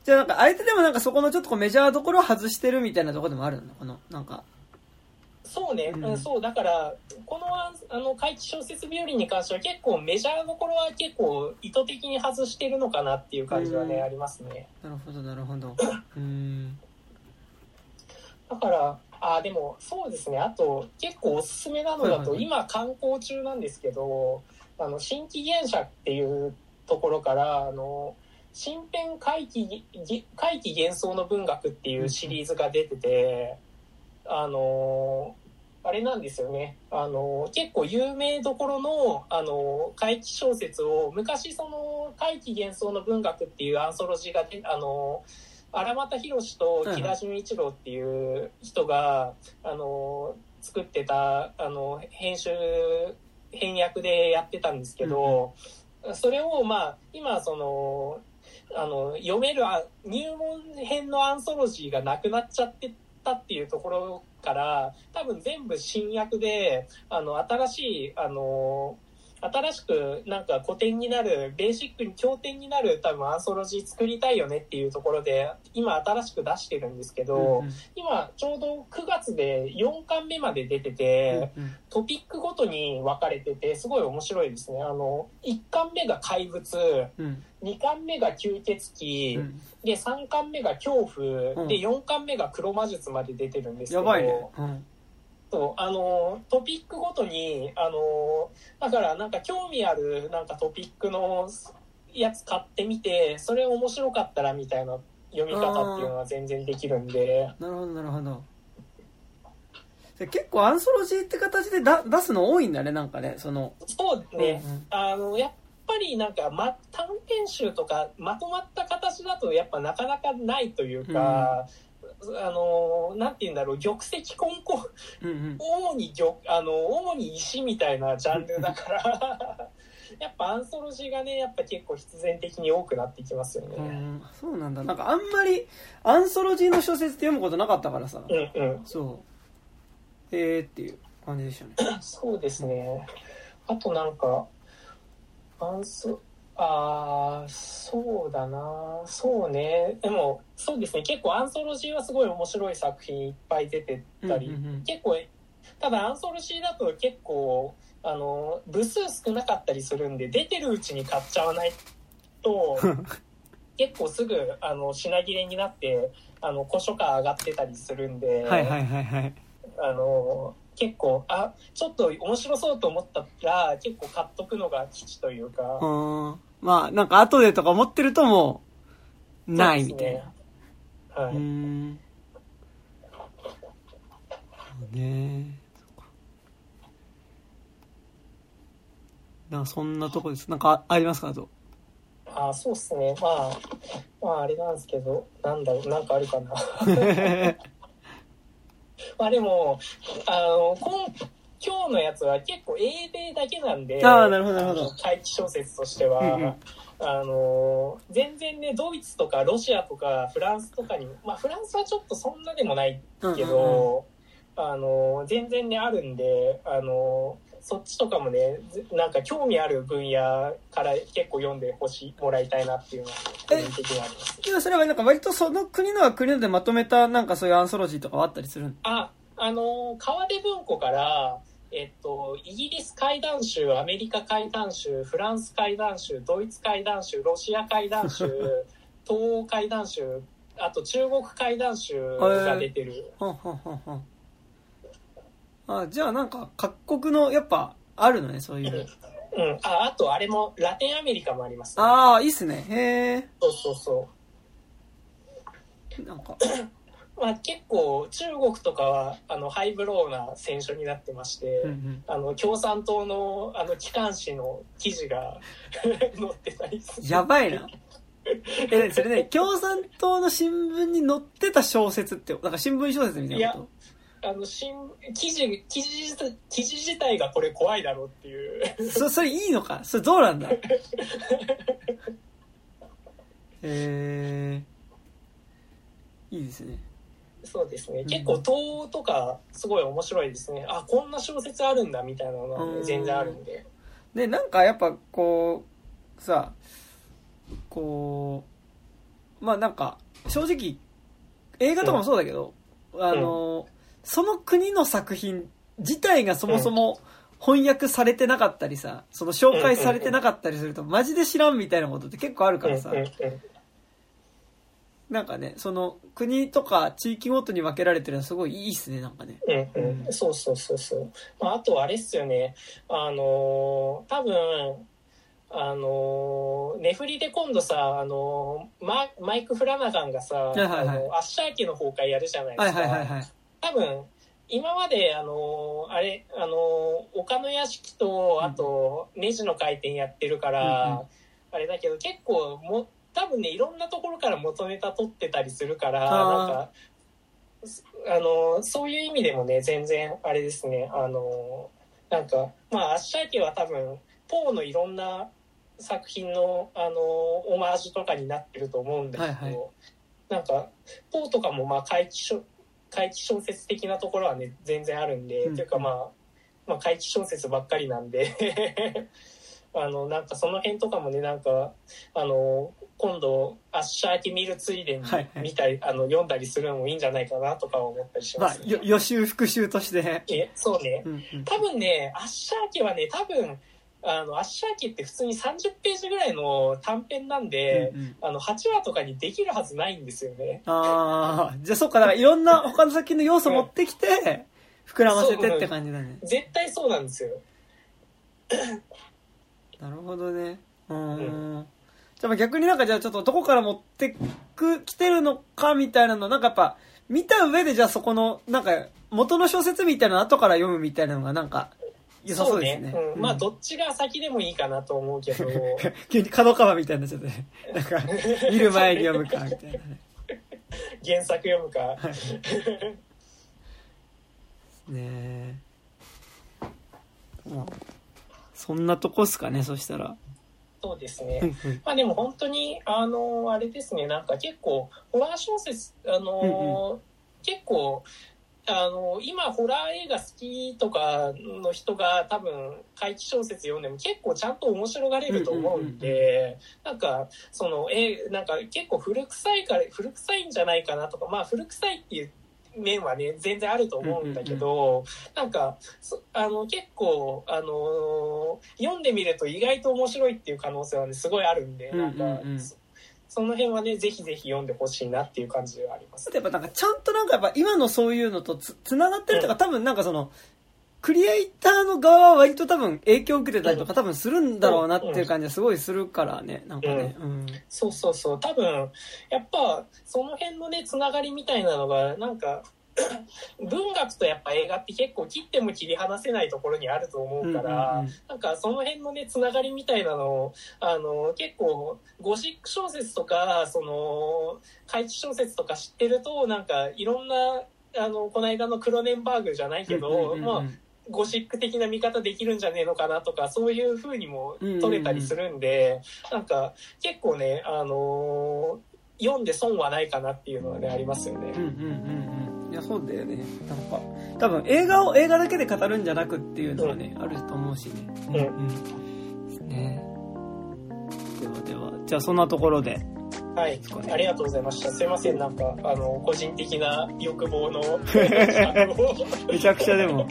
じゃあなんか相手でもなんかそこのちょっとメジャーどころを外してるみたいなところでもあるの？この、なんか。そうね、うんうんそう、だから、この、ああの、怪奇小説日和に関しては結構メジャーどころは結構意図的に外してるのかなっていう感じはね、うんありますね。なるほど、なるほど。うん。だから、あ、でも、そうですね、あと、結構おすすめなのだと、今観光中なんですけど、あの、新規現者っていうところから、あの、新編怪奇、ぎ怪奇幻想の文学っていうシリーズが出てて、あの、あれなんですよね。あの、結構有名どころの、あの、怪奇小説を、昔その、怪奇幻想の文学っていうアンソロジーがで、あの、荒俣博と木田純一郎っていう人が、あの、作ってた、あの、編集、編訳でやってたんですけど、それを、まあ、今、その、あの、読めるあ入門編のアンソロジーがなくなっちゃってたっていうところから、多分全部新薬で、あの、新しい、あの、新しくなんか古典になる、ベーシックに経典になる多分アンソロジー作りたいよねっていうところで、今新しく出してるんですけど、うん今ちょうど9月で4巻目まで出てて、うんトピックごとに分かれてて、すごい面白いですね。あの、1巻目が怪物、うん2巻目が吸血鬼、うんで、3巻目が恐怖、うんで、4巻目が黒魔術まで出てるんですけど、やばいね。うん。そうあの、トピックごとに、あの、だからなんか興味あるなんかトピックのやつ買ってみて、それ面白かったらみたいな読み方っていうのは全然できるんで、なるほど、なるほど。結構アンソロジーって形でだ出すの多いんだね、なんかね、その。そうね、うんうんあの、やっぱりなんか、ま、短編集とかまとまった形だとやっぱなかなかないというか、あの、なんて言うんだろう、玉石混交、うんうん。主に玉、あの、主に石みたいなジャンルだから、やっぱアンソロジーがね、やっぱ結構必然的に多くなってきますよね。うん、そうなんだ。なんかあんまりアンソロジーの小説って読むことなかったからさ。うんうん。そう。へーっていう感じでしたね。そうですね。あとなんか、アンソ、あー、そうだなそうね。でも、そうですね。結構アンソロジーはすごい面白い作品いっぱい出てたり、うんうんうん結構、ただアンソロジーだと結構、あの、部数少なかったりするんで、出てるうちに買っちゃわないと、結構すぐ、あの、品切れになって、あの、古書価上がってたりするんで、はいはいはいはい。あの、結構、あ、ちょっと面白そうと思ったら、結構買っとくのが吉というか、うん。まあ、なんか後でとか思ってるともう、ないみたいな。な。はい。うねそっかなそんなとこです。なんかあありますか？あと。あ、そうっすね。まあ、まあ、あれなんですけど、なんだろう、なんかあるかな。まあでも、あの、今今日のやつは結構英米だけなんで、ああ、なるほど、なるほど。怪奇小説としては、うんうんあの、全然ね、ドイツとかロシアとかフランスとかに、まあフランスはちょっとそんなでもないけど、あの、全然ね、あるんで、あの、そっちとかもね、ずなんか興味ある分野から結構読んでほしい、もらいたいなっていうのは、個人的にあります。けどそれはなんか割とその国のは国のでまとめたなんかそういうアンソロジーとかはあったりするんあ、あの、川出文庫から、えっと、イギリス怪談集、アメリカ怪談集、フランス怪談集、ドイツ怪談集、ロシア怪談集、東欧怪談集、あと中国怪談集が出てる。あじゃあなんか各国のやっぱあるのねそういう。うん。あ、あとあれも、ラテンアメリカもあります、ね。ああいいっすね。へえそうそうそう。なんか。まあ、結構中国とかはあのハイブローな選書になってまして、うんうん。あの共産党のあの機関紙の記事が 載ってたりする。やばいな。えそれね共産党の新聞に載ってた小説ってなんか新聞小説みたいなこあの新記事記事自体記事自体がこれ怖いだろうっていう。とそそれいいのか？それどうなんだ？へ えいいですね。そうですね。ん。結構東欧とかすごい面白いですね。あこんな小説あるんだみたいなのはね、うん全然あるんで。でなんかやっぱこうさこうまあなんか正直映画とかもそうだけど、あの、その国の作品自体がそもそも翻訳されてなかったりさその紹介されてなかったりするとマジで知らんみたいなことって結構あるからさ、なんかねその国とか地域ごとに分けられてるのはすごいいいっすねなんかね。うんうん、そうそうそうそう。まあ、あとあれっすよね。あのー多分、あのーネフリで今度さ、あのーママイク・フラナガンがさ、いはいはい。あのアッシャー家の崩壊やるじゃないではいすか。はいはいはい多分、今まで、あのーあれ、あのー丘の屋敷と、あと、ネジの回転やってるから、あれだけど、結構も、多分ね、いろんなところから元ネタ取ってたりするから、なんか、あの、そういう意味でもね、全然、あれですね、あの、なんか、まあ、アッシャー家は多分、ポーのいろんな作品の、あの、オマージュとかになってると思うんだけど、はいはい。なんか、ポーとかも、まあ、怪奇小、怪奇小説的なところはね、全然あるんで、うん。っていうかまあ、まあ、怪奇小説ばっかりなんで、あの、なんかその辺とかもね、なんか、あの、今度、アッシャー家見るついでにはいはい。見たり、あの、読んだりするのもいいんじゃないかなとか思ったりしまあます、ね。よ予習復習としてえ、そうね。うんうん。多分ね、アッシャー家はね、多分、あの、アッシャー家って普通に30ページぐらいの短編なんで、うんうんあの、8話とかにできるはずないんですよね。ああ、じゃあそっか、だからいろんな他の作品の要素持ってきて、膨らませてって感じだね。絶対そうなんですよ。なるほどね。うーん。じゃあ逆になんかじゃあちょっとどこから持ってく、来てるのかみたいなの、なんかやっぱ、見た上でじゃあそこの、なんか、元の小説みたいなの後から読むみたいなのがなんか、良さそうですね。うん、まあ、どっちが先でもいいかなと思うけど、急に角川みたいになっちゃってね。なんか、見る前に読むか、みたいなね。原作読むか。ねえ。まあ、そんなとこっすかね、そしたら。そうですね。うんうんまあでも本当に、あの、あれですね、なんか結構、ホラー小説、あの、結構、あの、今、ホラー映画好きとかの人が多分、怪奇小説読んでも結構ちゃんと面白がれると思うんで、なんか、その、え、なんか結構古臭いから、古臭いんじゃないかなとか、まあ古臭いっていう面はね、全然あると思うんだけど、なんか、そあの、結構、あのー読んでみると意外と面白いっていう可能性はね、すごいあるんで、なんか、そその辺はね、ぜひぜひ読んでほしいなっていう感じではあります。やっぱなんかちゃんとなんかやっぱ今のそういうのとつつながってるとか、多分なんかそのクリエイターの側は割と多分影響を受けてたりとか多分するんだろうなっていう感じはすごいするからねなんかねうんそうそうそう。多分、やっぱ、その辺のね、つながりみたいなのが、なんか、文学とやっぱ映画って結構切っても切り離せないところにあると思うから、うんうんうん。なんかその辺のね、つながりみたいなのを、あの、結構、ゴシック小説とか、その、怪奇小説とか知ってると、なんかいろんな、あの、この間のクロネンバーグじゃないけど、まあ、ゴシック的な見方できるんじゃねえのかなとか、そういう風にも取れたりするんで、なんか、結構ね、あのー読んで損はないかなっていうのはね、ありますよね。うんうんうんうん。いや、そうだよね。なんか、多分映画を映画だけで語るんじゃなくっていうのはね、あると思うしね。うんうん。ね。ではでは、じゃあそんなところで。はい。ありがとうございました。すいません、なんか、あの、個人的な欲望の、めちゃくちゃでも、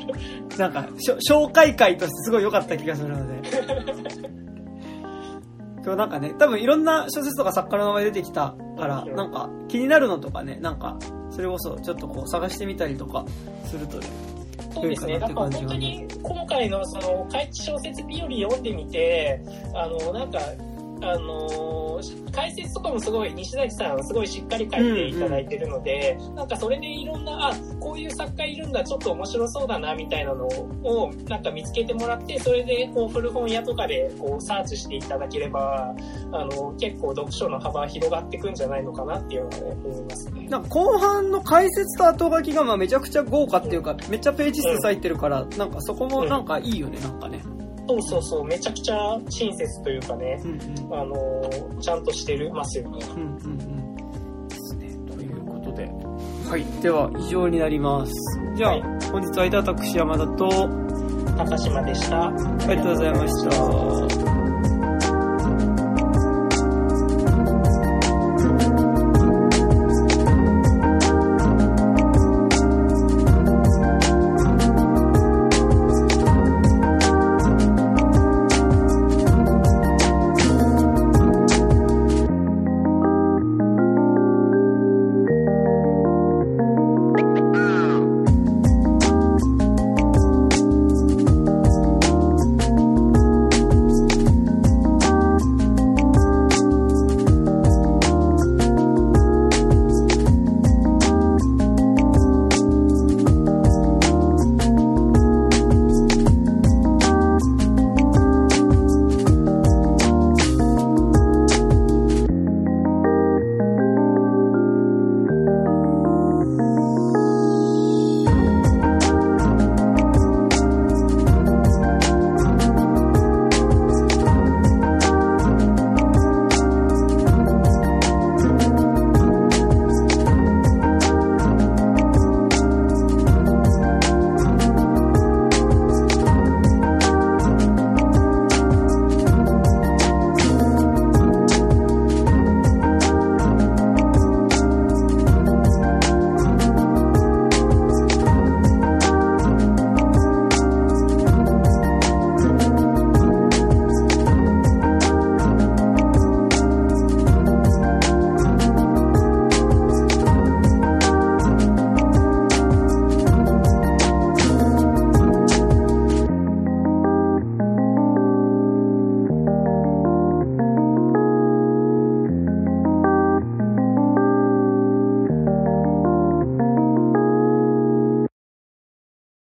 なんか、紹介会としてすごい良かった気がするので。今日なんかね、多分いろんな小説とか作家の名前出てきたから、なんか気になるのとかね、なんか、それこそちょっとこう探してみたりとかするとね、そうですね。なんか本当に今回のその、怪奇小説日和読んでみて、あの、なんか、あのー解説とかもすごい、西崎さんすごいしっかり書いていただいてるので、なんかそれでいろんな、あ、こういう作家いるんだ、ちょっと面白そうだな、みたいなのを、なんか見つけてもらって、それで、こう、古本屋とかで、こう、サーチしていただければ、あの、結構読書の幅広がっていくんじゃないのかなっていうのはね、思いますね。なんか後半の解説と後書きがまあめちゃくちゃ豪華っていうか、めっちゃページ数入ってるから、なんかそこもなんかいいよね、なんかね。そうそうそう、めちゃくちゃ親切というかね、うんうん。あの、ちゃんとしてるますよね。うんうんうん。ですね。ということで。はい。では、以上になります。じゃあ、はい本日は私山田と、高島でした。ありがとうございました。